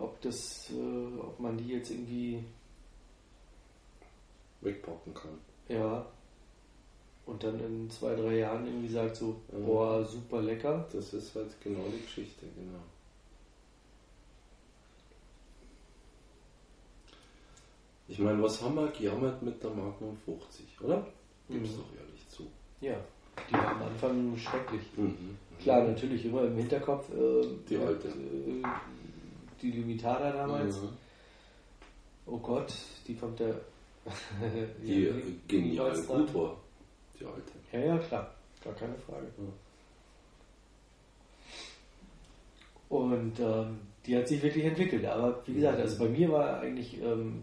ob das, äh, ob man die jetzt irgendwie, wegpacken kann. ja, und dann in zwei, drei Jahren irgendwie sagt so, Mhm. boah, super lecker. Das ist halt genau die Geschichte, genau. Ich meine, was haben wir gejammert mit der Magnum 50, oder? Gib's Mhm. doch ehrlich zu. Ja, die war am Anfang schrecklich. Mhm. Klar, natürlich immer im Hinterkopf. Äh, Die alte. Äh, die Limitada damals. Mhm. Oh Gott, die kommt der. Die Ja, äh, wie- genial wie war's gut dann? war, die alte. Ja, ja, klar. Gar keine Frage. Und ähm, die hat sich wirklich entwickelt. Aber wie gesagt, also bei mir war eigentlich. Ähm,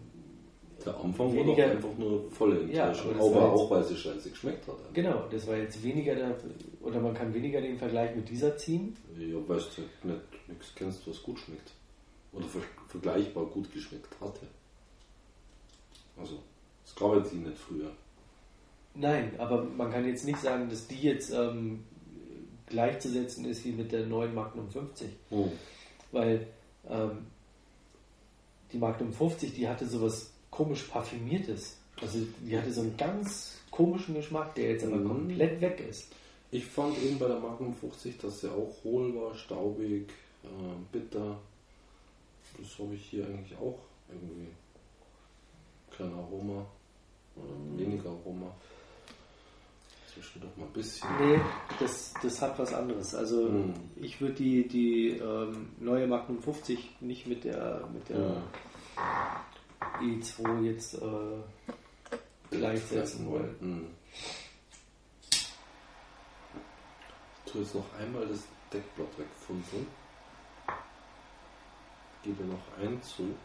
Der Anfang Weniger- war doch einfach nur volle Ja, Enttäuschung, aber das aber jetzt- auch weil sie scheiße geschmeckt hat. genau, das war jetzt weniger der. Oder man kann weniger den Vergleich mit dieser ziehen. Ja, weißt du nicht, nichts kennst, was gut schmeckt. Oder ver vergleichbar gut geschmeckt hatte. Also, es gab jetzt die nicht früher. Nein, aber man kann jetzt nicht sagen, dass die jetzt ähm, gleichzusetzen ist wie mit der neuen Magnum 50. Hm. Weil ähm, die Magnum 50, die hatte sowas komisch parfümiertes. Also die hatte so einen ganz komischen Geschmack, der jetzt aber Mhm. komplett weg ist. Ich fand eben bei der Magnum 50, dass sie auch hohl war, staubig, äh, bitter. Das habe ich hier eigentlich auch irgendwie. Kein Aroma. Oder weniger Aroma. Zwischendurch mal ein bisschen. Nee, das, das hat was anderes. Also Mhm. ich würde die, die ähm, neue Magnum 50 nicht mit der, mit der E2 jetzt äh, gleichsetzen wollen. Hm. Ich tue jetzt noch einmal das Deckblatt wegfunzeln. Gebe noch einen Zug.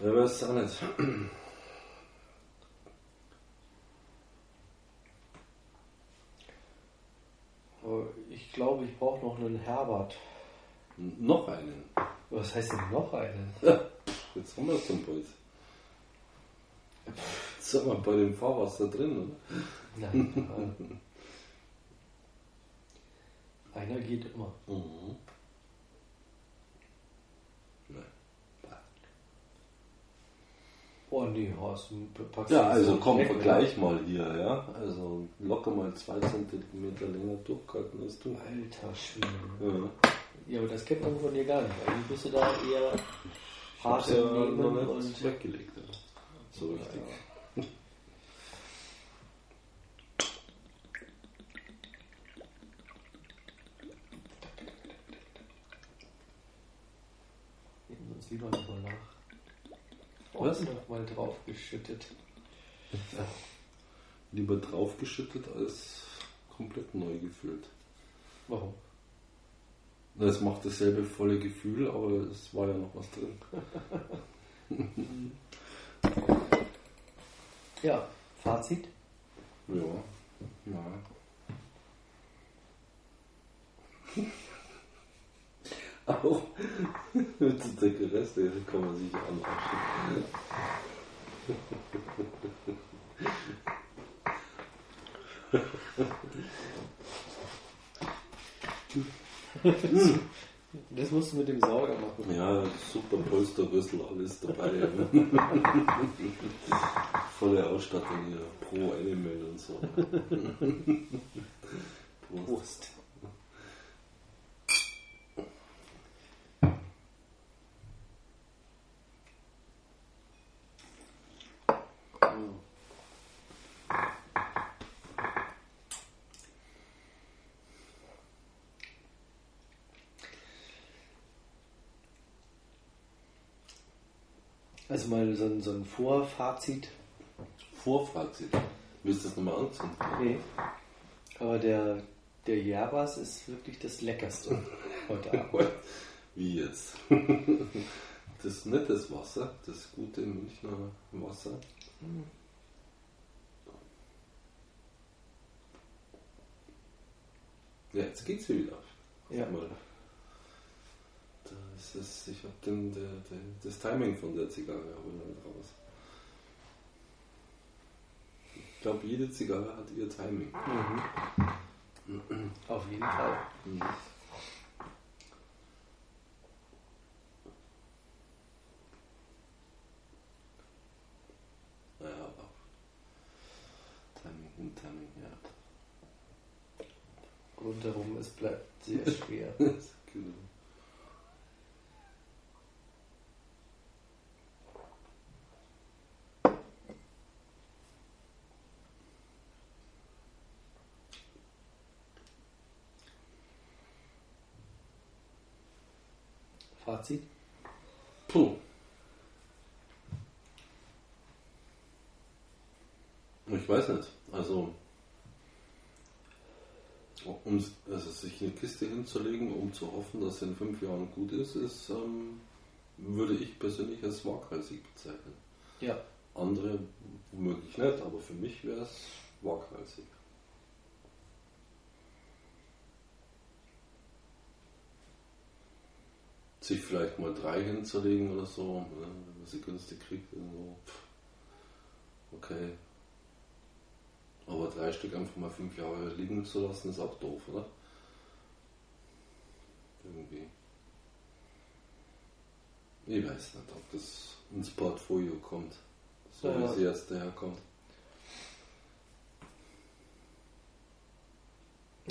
Ja, weiß es auch. Aber Ich glaube, ich brauche noch einen Herbert. Noch einen. Was heißt denn noch einen? Jetzt haben wir es bald. Jetzt sind wir bei dem Fahrwasser drin, oder? Nein. einer geht immer. Mhm. Oh nee, Horst, du packst Ja, also so komm, weg, vergleich mal hier, ja. Also locker mal zwei Zentimeter länger durchgehalten als du. oder? Alter Schwede. Ja. Ja, aber das kennt man von dir gar nicht. Eigentlich bist du da eher hart ja Nehmen und weggelegt. Ja. So richtig. Nehmen uns lieber nochmal nach. Was? noch mal draufgeschüttet. Lieber draufgeschüttet als komplett neu gefüllt. Warum? Na, Es macht dasselbe volle Gefühl, aber es war ja noch was drin. Ja, Fazit. Ja. Ja. Auch mit der Deckereste kann man sich anwaschen. Das musst du mit dem Sauger machen. Ja, super Polsterrüssel, alles dabei. Volle Ausstattung hier, Pro Animal und so. Prost. Prost. Also mal so ein, so ein Vorfazit. Vorfazit. Willst du das nochmal anzünden? Nee. Aber der, der Jabas ist wirklich das Leckerste heute Abend. Wie jetzt? Das ist nicht das Wasser, das gute Münchner Wasser. Ja, jetzt geht's wieder. Ja. Mal. Das ist, ich habe den, der, der, das Timing von der Zigarre habe ich nicht raus. Ich glaube, jede Zigarre hat ihr Timing. Mhm. Auf jeden Fall. Mhm. Naja, Timing Timing, ja. Rundherum, es bleibt sehr schwer. genau. Fazit? Puh. Ich weiß nicht. Also, um also sich eine Kiste hinzulegen, um zu hoffen, dass sie in fünf Jahren gut ist, ist ähm, würde ich persönlich als waghalsig bezeichnen. Ja. Andere womöglich nicht, aber für mich wäre es waghalsig. Sich vielleicht mal drei hinzulegen oder so, ne, wenn man sie günstig kriegt, irgendwo. Okay. Aber drei Stück einfach mal fünf Jahre liegen zu lassen, ist auch doof, oder? Irgendwie. Ich weiß nicht, ob das ins Portfolio kommt. So Ja. wie sie jetzt daherkommt.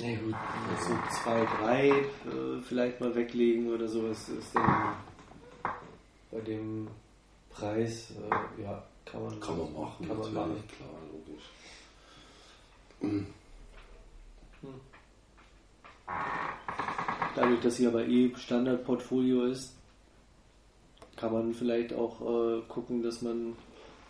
Na gut, so zwei, drei äh, vielleicht mal weglegen oder so ist, dann bei dem Preis, äh, ja, kann man, Kann man machen, Kann man machen. klar, logisch. Dadurch, dass sie aber eh Standardportfolio ist, kann man vielleicht auch äh, gucken, dass man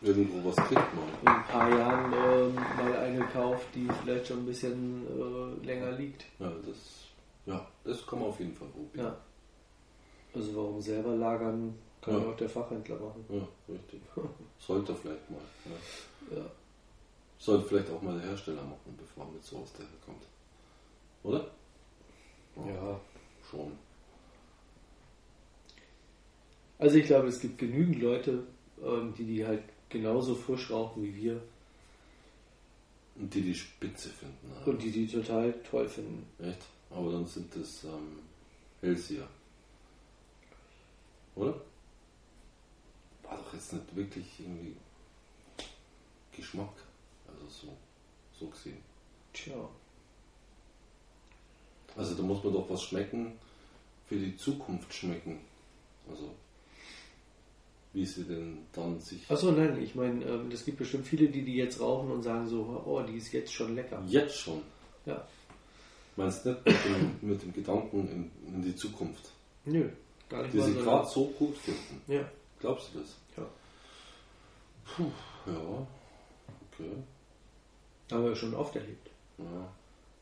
Irgendwo was kriegt man. in ein paar Jahren ähm, mal eine kauft, die vielleicht schon ein bisschen äh, länger liegt. Ja, das, ja, das kann man auf jeden Fall probieren. Ja. Also warum selber lagern, kann Ja. ja auch der Fachhändler machen. Ja, richtig. Sollte vielleicht mal. Ja. Ja. Sollte vielleicht auch mal der Hersteller machen, bevor er mit sowas daherkommt. Oder? ja. Schon. Also ich glaube, es gibt genügend Leute, ähm, die die halt genauso frisch rauchen wie wir Und die die Spitze finden. ja. und die die total toll finden. Echt? Aber dann sind das ähm, Hellseher. Oder? War doch jetzt nicht wirklich irgendwie Geschmack. Also so, so gesehen. Tja. Also da muss man doch was schmecken, für die Zukunft schmecken. Also wie sie denn dann sich Achso, nein, ich meine, ähm, es gibt bestimmt viele, die die jetzt rauchen und sagen so, oh, die ist jetzt schon lecker. jetzt schon, Ja. meinst du nicht mit dem, mit dem Gedanken in, in die Zukunft, Nö, gar nicht die sie gerade so gut finden. Ja, Glaubst du das? ja. Puh, ja, okay. Haben wir schon oft erlebt. Ja.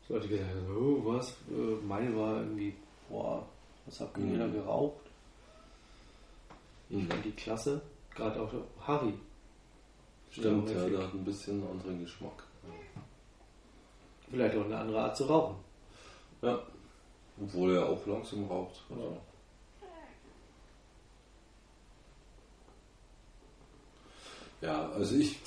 So Leute gesagt oh, was? Äh, Meine war irgendwie, boah, was habt ihr Mhm. da geraucht? Ich Mhm. fand die klasse. Gerade auch Harry. Stimmt, Ja, ja, der hat ein bisschen einen anderen Geschmack. Vielleicht auch eine andere Art zu rauchen. Ja. Obwohl er auch langsam raucht. Also. Ja, also ich.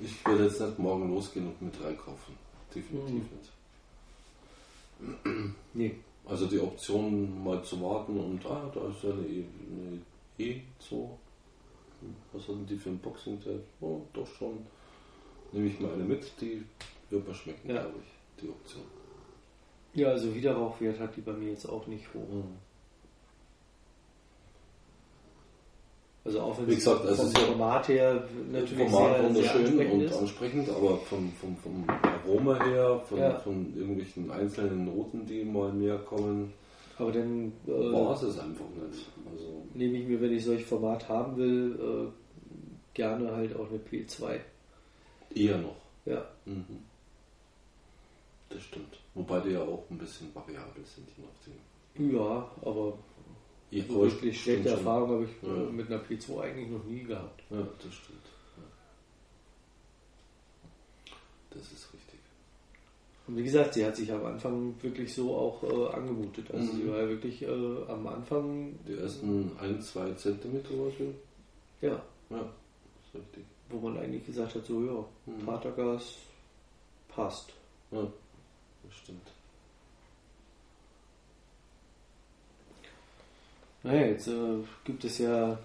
Ich werde jetzt nicht morgen losgehen und mit drei kaufen. Definitiv Mhm. nicht. Nee. Also die Option mal zu warten und ah, da ist ja eine E, eine e so. Was hatten die für ein Boxing Tape? Oh, doch schon. Nehme ich mal eine mit, die wird mir schmecken, Ja. glaube ich, die Option. Ja, also Wiederrauchwert hat die bei mir jetzt auch nicht hoch. Mhm. Also auch wenn Wie gesagt, vom also es ja- Format her natürlich Format sehr, sehr wunderschön ansprechend und ansprechend, aber vom, vom, vom Aroma her, von, Ja. von irgendwelchen einzelnen Noten, die mal mehr kommen, Aber dann äh, war es einfach nicht. Also, nehme ich mir, wenn ich solch Format haben will, äh, gerne halt auch eine P2. eher noch. Ja, Mhm. Das stimmt. Wobei die ja auch ein bisschen variabel sind, je nachdem. ja, aber Ja, so aber wirklich schlechte. Erfahrung habe ich Ja. mit einer P2 eigentlich noch nie gehabt. Ja, das stimmt. Ja. Das ist richtig. Und wie gesagt, sie hat sich am Anfang wirklich so auch äh, angemutet. Also Mhm. sie war ja wirklich äh, am Anfang, Die ersten 1, 2 Zentimeter oder so. ja, Ja, ist richtig. wo man eigentlich gesagt hat, so ja, Mhm. Patergas passt. Ja, das stimmt. Naja, jetzt äh, gibt es ja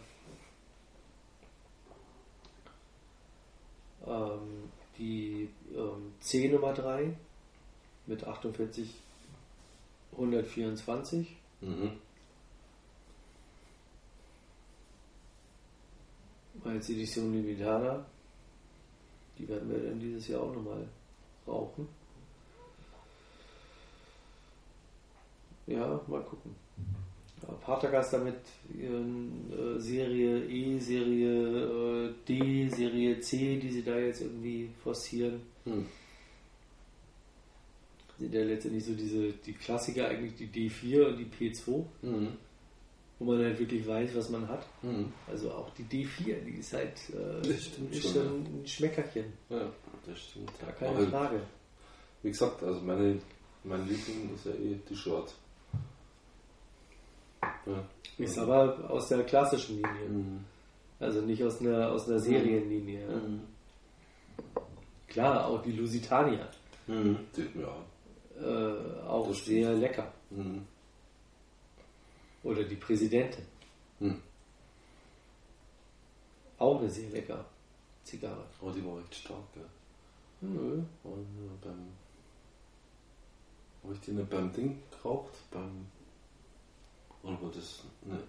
ähm, die ähm, C Nummer 3 mit 48 124. Mhm. als Edition Limitada. Die werden wir dann dieses Jahr auch nochmal rauchen. Ja, mal gucken. Ja, Patergas damit ihren, äh, Serie E, Serie äh, D, Serie C, die sie da jetzt irgendwie forcieren. Hm. Sind ja letztendlich so diese, die Klassiker eigentlich die D4 und die P2, Mhm. wo man halt wirklich weiß, was man hat. Mhm. Also auch die D4, die ist halt äh, ist schon, ein Schmeckerchen. Ja, das stimmt. Gar keine Aber Frage. Wie gesagt, also meine, mein Liebling ist ja eh die Short. Ja. Ist aber aus der klassischen Linie. Mhm. Also nicht aus einer, aus einer Serienlinie. ja. Mhm. Klar, auch die Lusitania. Mhm. Ja. Äh, auch Das stimmt. sehr lecker. Mhm. Oder die Präsidentin. Mhm. Auch eine sehr lecker Zigarre. Aber die war recht stark, gell? Nö. Und beim. Habe ich die nicht beim Ding geraucht? Beim. Oder war das. Ne,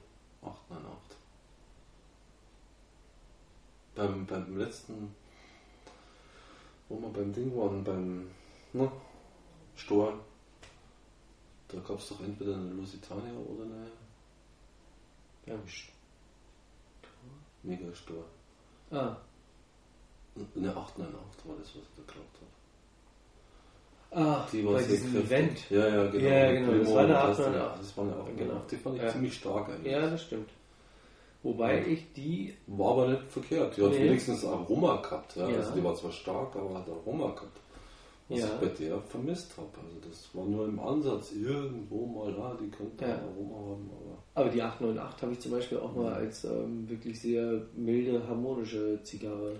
898. Beim, beim letzten. Wo wir beim Ding waren, beim. Ne, Stor. Da gab es doch entweder eine Lusitania oder eine Ja, sch- Megastor. ah, Eine 898 war das, was ich da geraucht habe. ah Die war bei sehr diesem kräftig. Event. Ja, ja, genau. Ja, genau, Primo das war eine und 898. Das war eine 898. Genau. Die fand ich Ja. ziemlich stark eigentlich. Ja, das stimmt. Wobei Ja. ich die, War aber nicht verkehrt. Die hat Nee. wenigstens Aroma gehabt. Ja. Ja. Also die war zwar stark, aber hat Aroma gehabt. Was Ja. ich bei der vermisst habe. Also das war nur im Ansatz irgendwo mal da, die könnte Ja. Aroma haben. Aber aber die 898 habe ich zum Beispiel auch mal als ähm, wirklich sehr milde, harmonische Zigarre.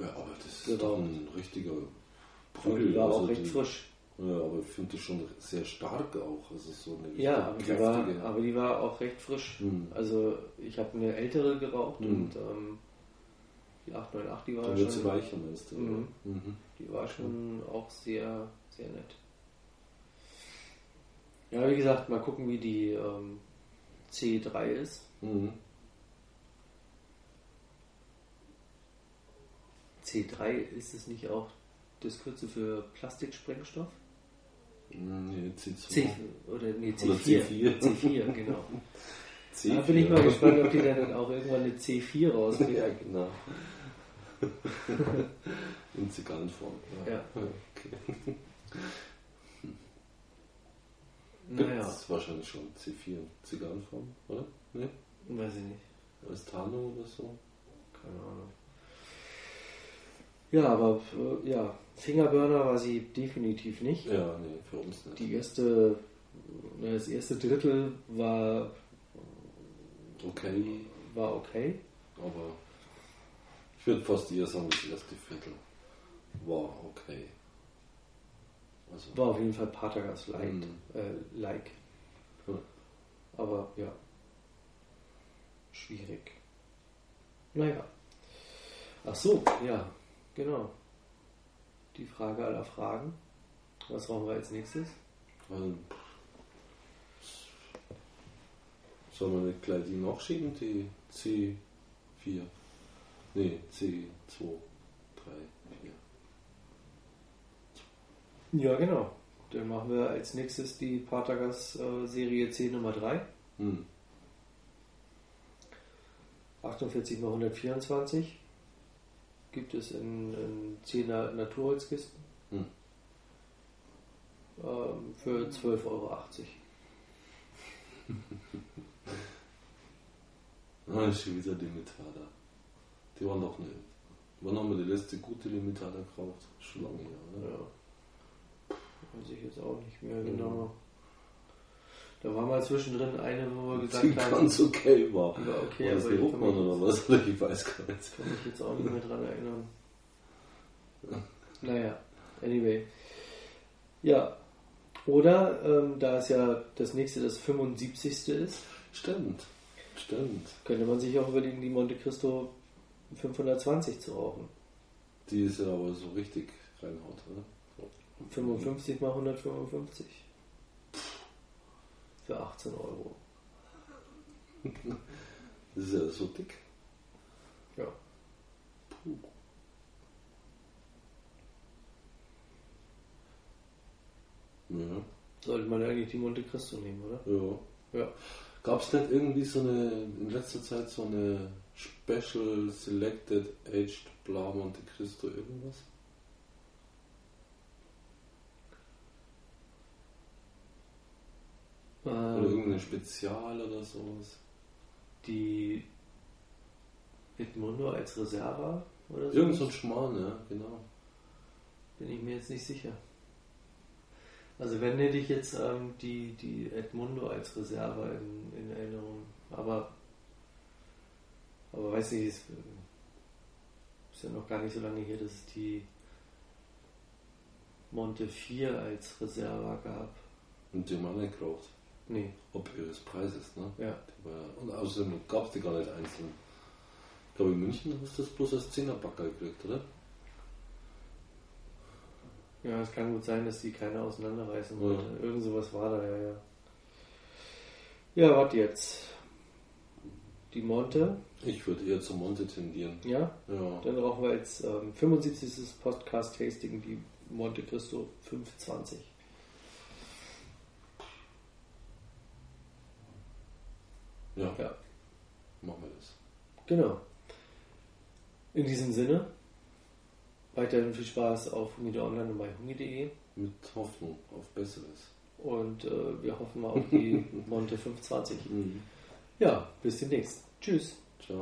ja, aber das ist doch ein richtiger Aber die war Also auch recht die- frisch. Ja, aber ich finde die schon sehr stark auch. Also so eine Ja, aber die, war, aber die war auch recht frisch. Hm. Also ich habe eine ältere geraucht Hm. und ähm, die 898, die war Dann wird sie schon, weicher, meinst du? Mhm. Mhm. Die war schon auch sehr, sehr nett. Ja, wie gesagt, mal gucken, wie die ähm, C3 ist. Mhm. C3 ist es nicht auch das Kürzel für Plastiksprengstoff? Nee, C2. C oder nee, Oder C4. C4. C4, genau. C4. Da bin ich mal gespannt, ob die dann auch irgendwann eine C4 rausbringen. Ja, genau. In Zigarrenform. Ja. Okay. Naja. Das ist wahrscheinlich schon C4 in Zigarrenform, oder? Nee? Weiß ich nicht. Als Tarnung oder so. Keine Ahnung. Ja, aber äh, ja, Fingerburner war sie definitiv nicht. Ja, nee, für uns nicht. Die erste, na, das erste Drittel war, Okay, war okay. aber würde fast eher sagen, das erste Viertel war okay. Also, War auf jeden Fall Patergas light, Mhm. äh, like. Ja. Aber ja, schwierig. Naja. Ach so, ja, genau. Die Frage aller Fragen. Was brauchen wir als nächstes? ähm, Sollen wir nicht gleich die nachschieben, die C4? Nee, C2, 3, 4. Ja, genau. Dann machen wir als nächstes die Patergas äh, Serie C Nummer 3. Hm. 48 x 124 gibt es in, in 10er Naturholzkisten Hm. ähm, für 12,80 Euro. Ah, schon wieder Limitada. Die waren doch nicht. Wann haben wir die letzte gute Limitada gekauft? Schon lange her, oder? Ja. Weiß ich jetzt auch nicht mehr genau. Da war mal zwischendrin eine, wo wir Die gesagt haben, ganz okay war. die war okay, war das aber die Ruckmann oder was? Oder ich weiß gar nicht. kann mich jetzt auch nicht mehr dran erinnern. Naja, anyway. Ja, oder ähm, da es ja das nächste das 75. ist, Stimmt. Stimmt. könnte man sich auch überlegen, die Monte Cristo 520 zu rauchen. Die ist ja aber so richtig reinhaut, oder? So. 55 mal 155. Für 18 Euro. Das ist ja so dick. Ja. Puh. Ja. Sollte man eigentlich die Monte Cristo nehmen, oder? Ja. Ja. Gab es nicht irgendwie so eine, in letzter Zeit so eine Special Selected Aged Blau Monte Cristo irgendwas? Oder Ähm, irgendein Spezial oder sowas? die Edmundo als Reserva oder so? Irgend so ein Schmarrn, ja, genau. Bin ich mir jetzt nicht sicher. Also wenn hätte ich jetzt ähm, die, die Edmundo als Reserva in, in Erinnerung. Aber, aber weiß nicht, ist, ist ja noch gar nicht so lange her, dass es die Monte 4 als Reserva gab. Und die haben alle geraucht. Nee, Ob ihres Preises, ne? ja. War, und außerdem gab es die gar nicht einzeln. Ich glaube, in München hast du das bloß als Zehnerbacker gekriegt, oder? Ja, es kann gut sein, dass die keiner auseinanderreißen Ja. wollte. Irgend sowas war da, ja, ja. Ja, warte jetzt. Die Monte, Ich würde eher zum Monte tendieren. ja. Ja. Dann rauchen wir jetzt ähm, 75. Podcast-Tasting, die Monte Cristo 520. Ja, Ja, machen wir das. genau. In diesem Sinne, weiterhin viel Spaß auf Humide Online und bei humide.de Mit Hoffnung auf Besseres. und äh, wir hoffen mal auf die Monte 520. Mhm. Ja, bis demnächst. Tschüss. 知。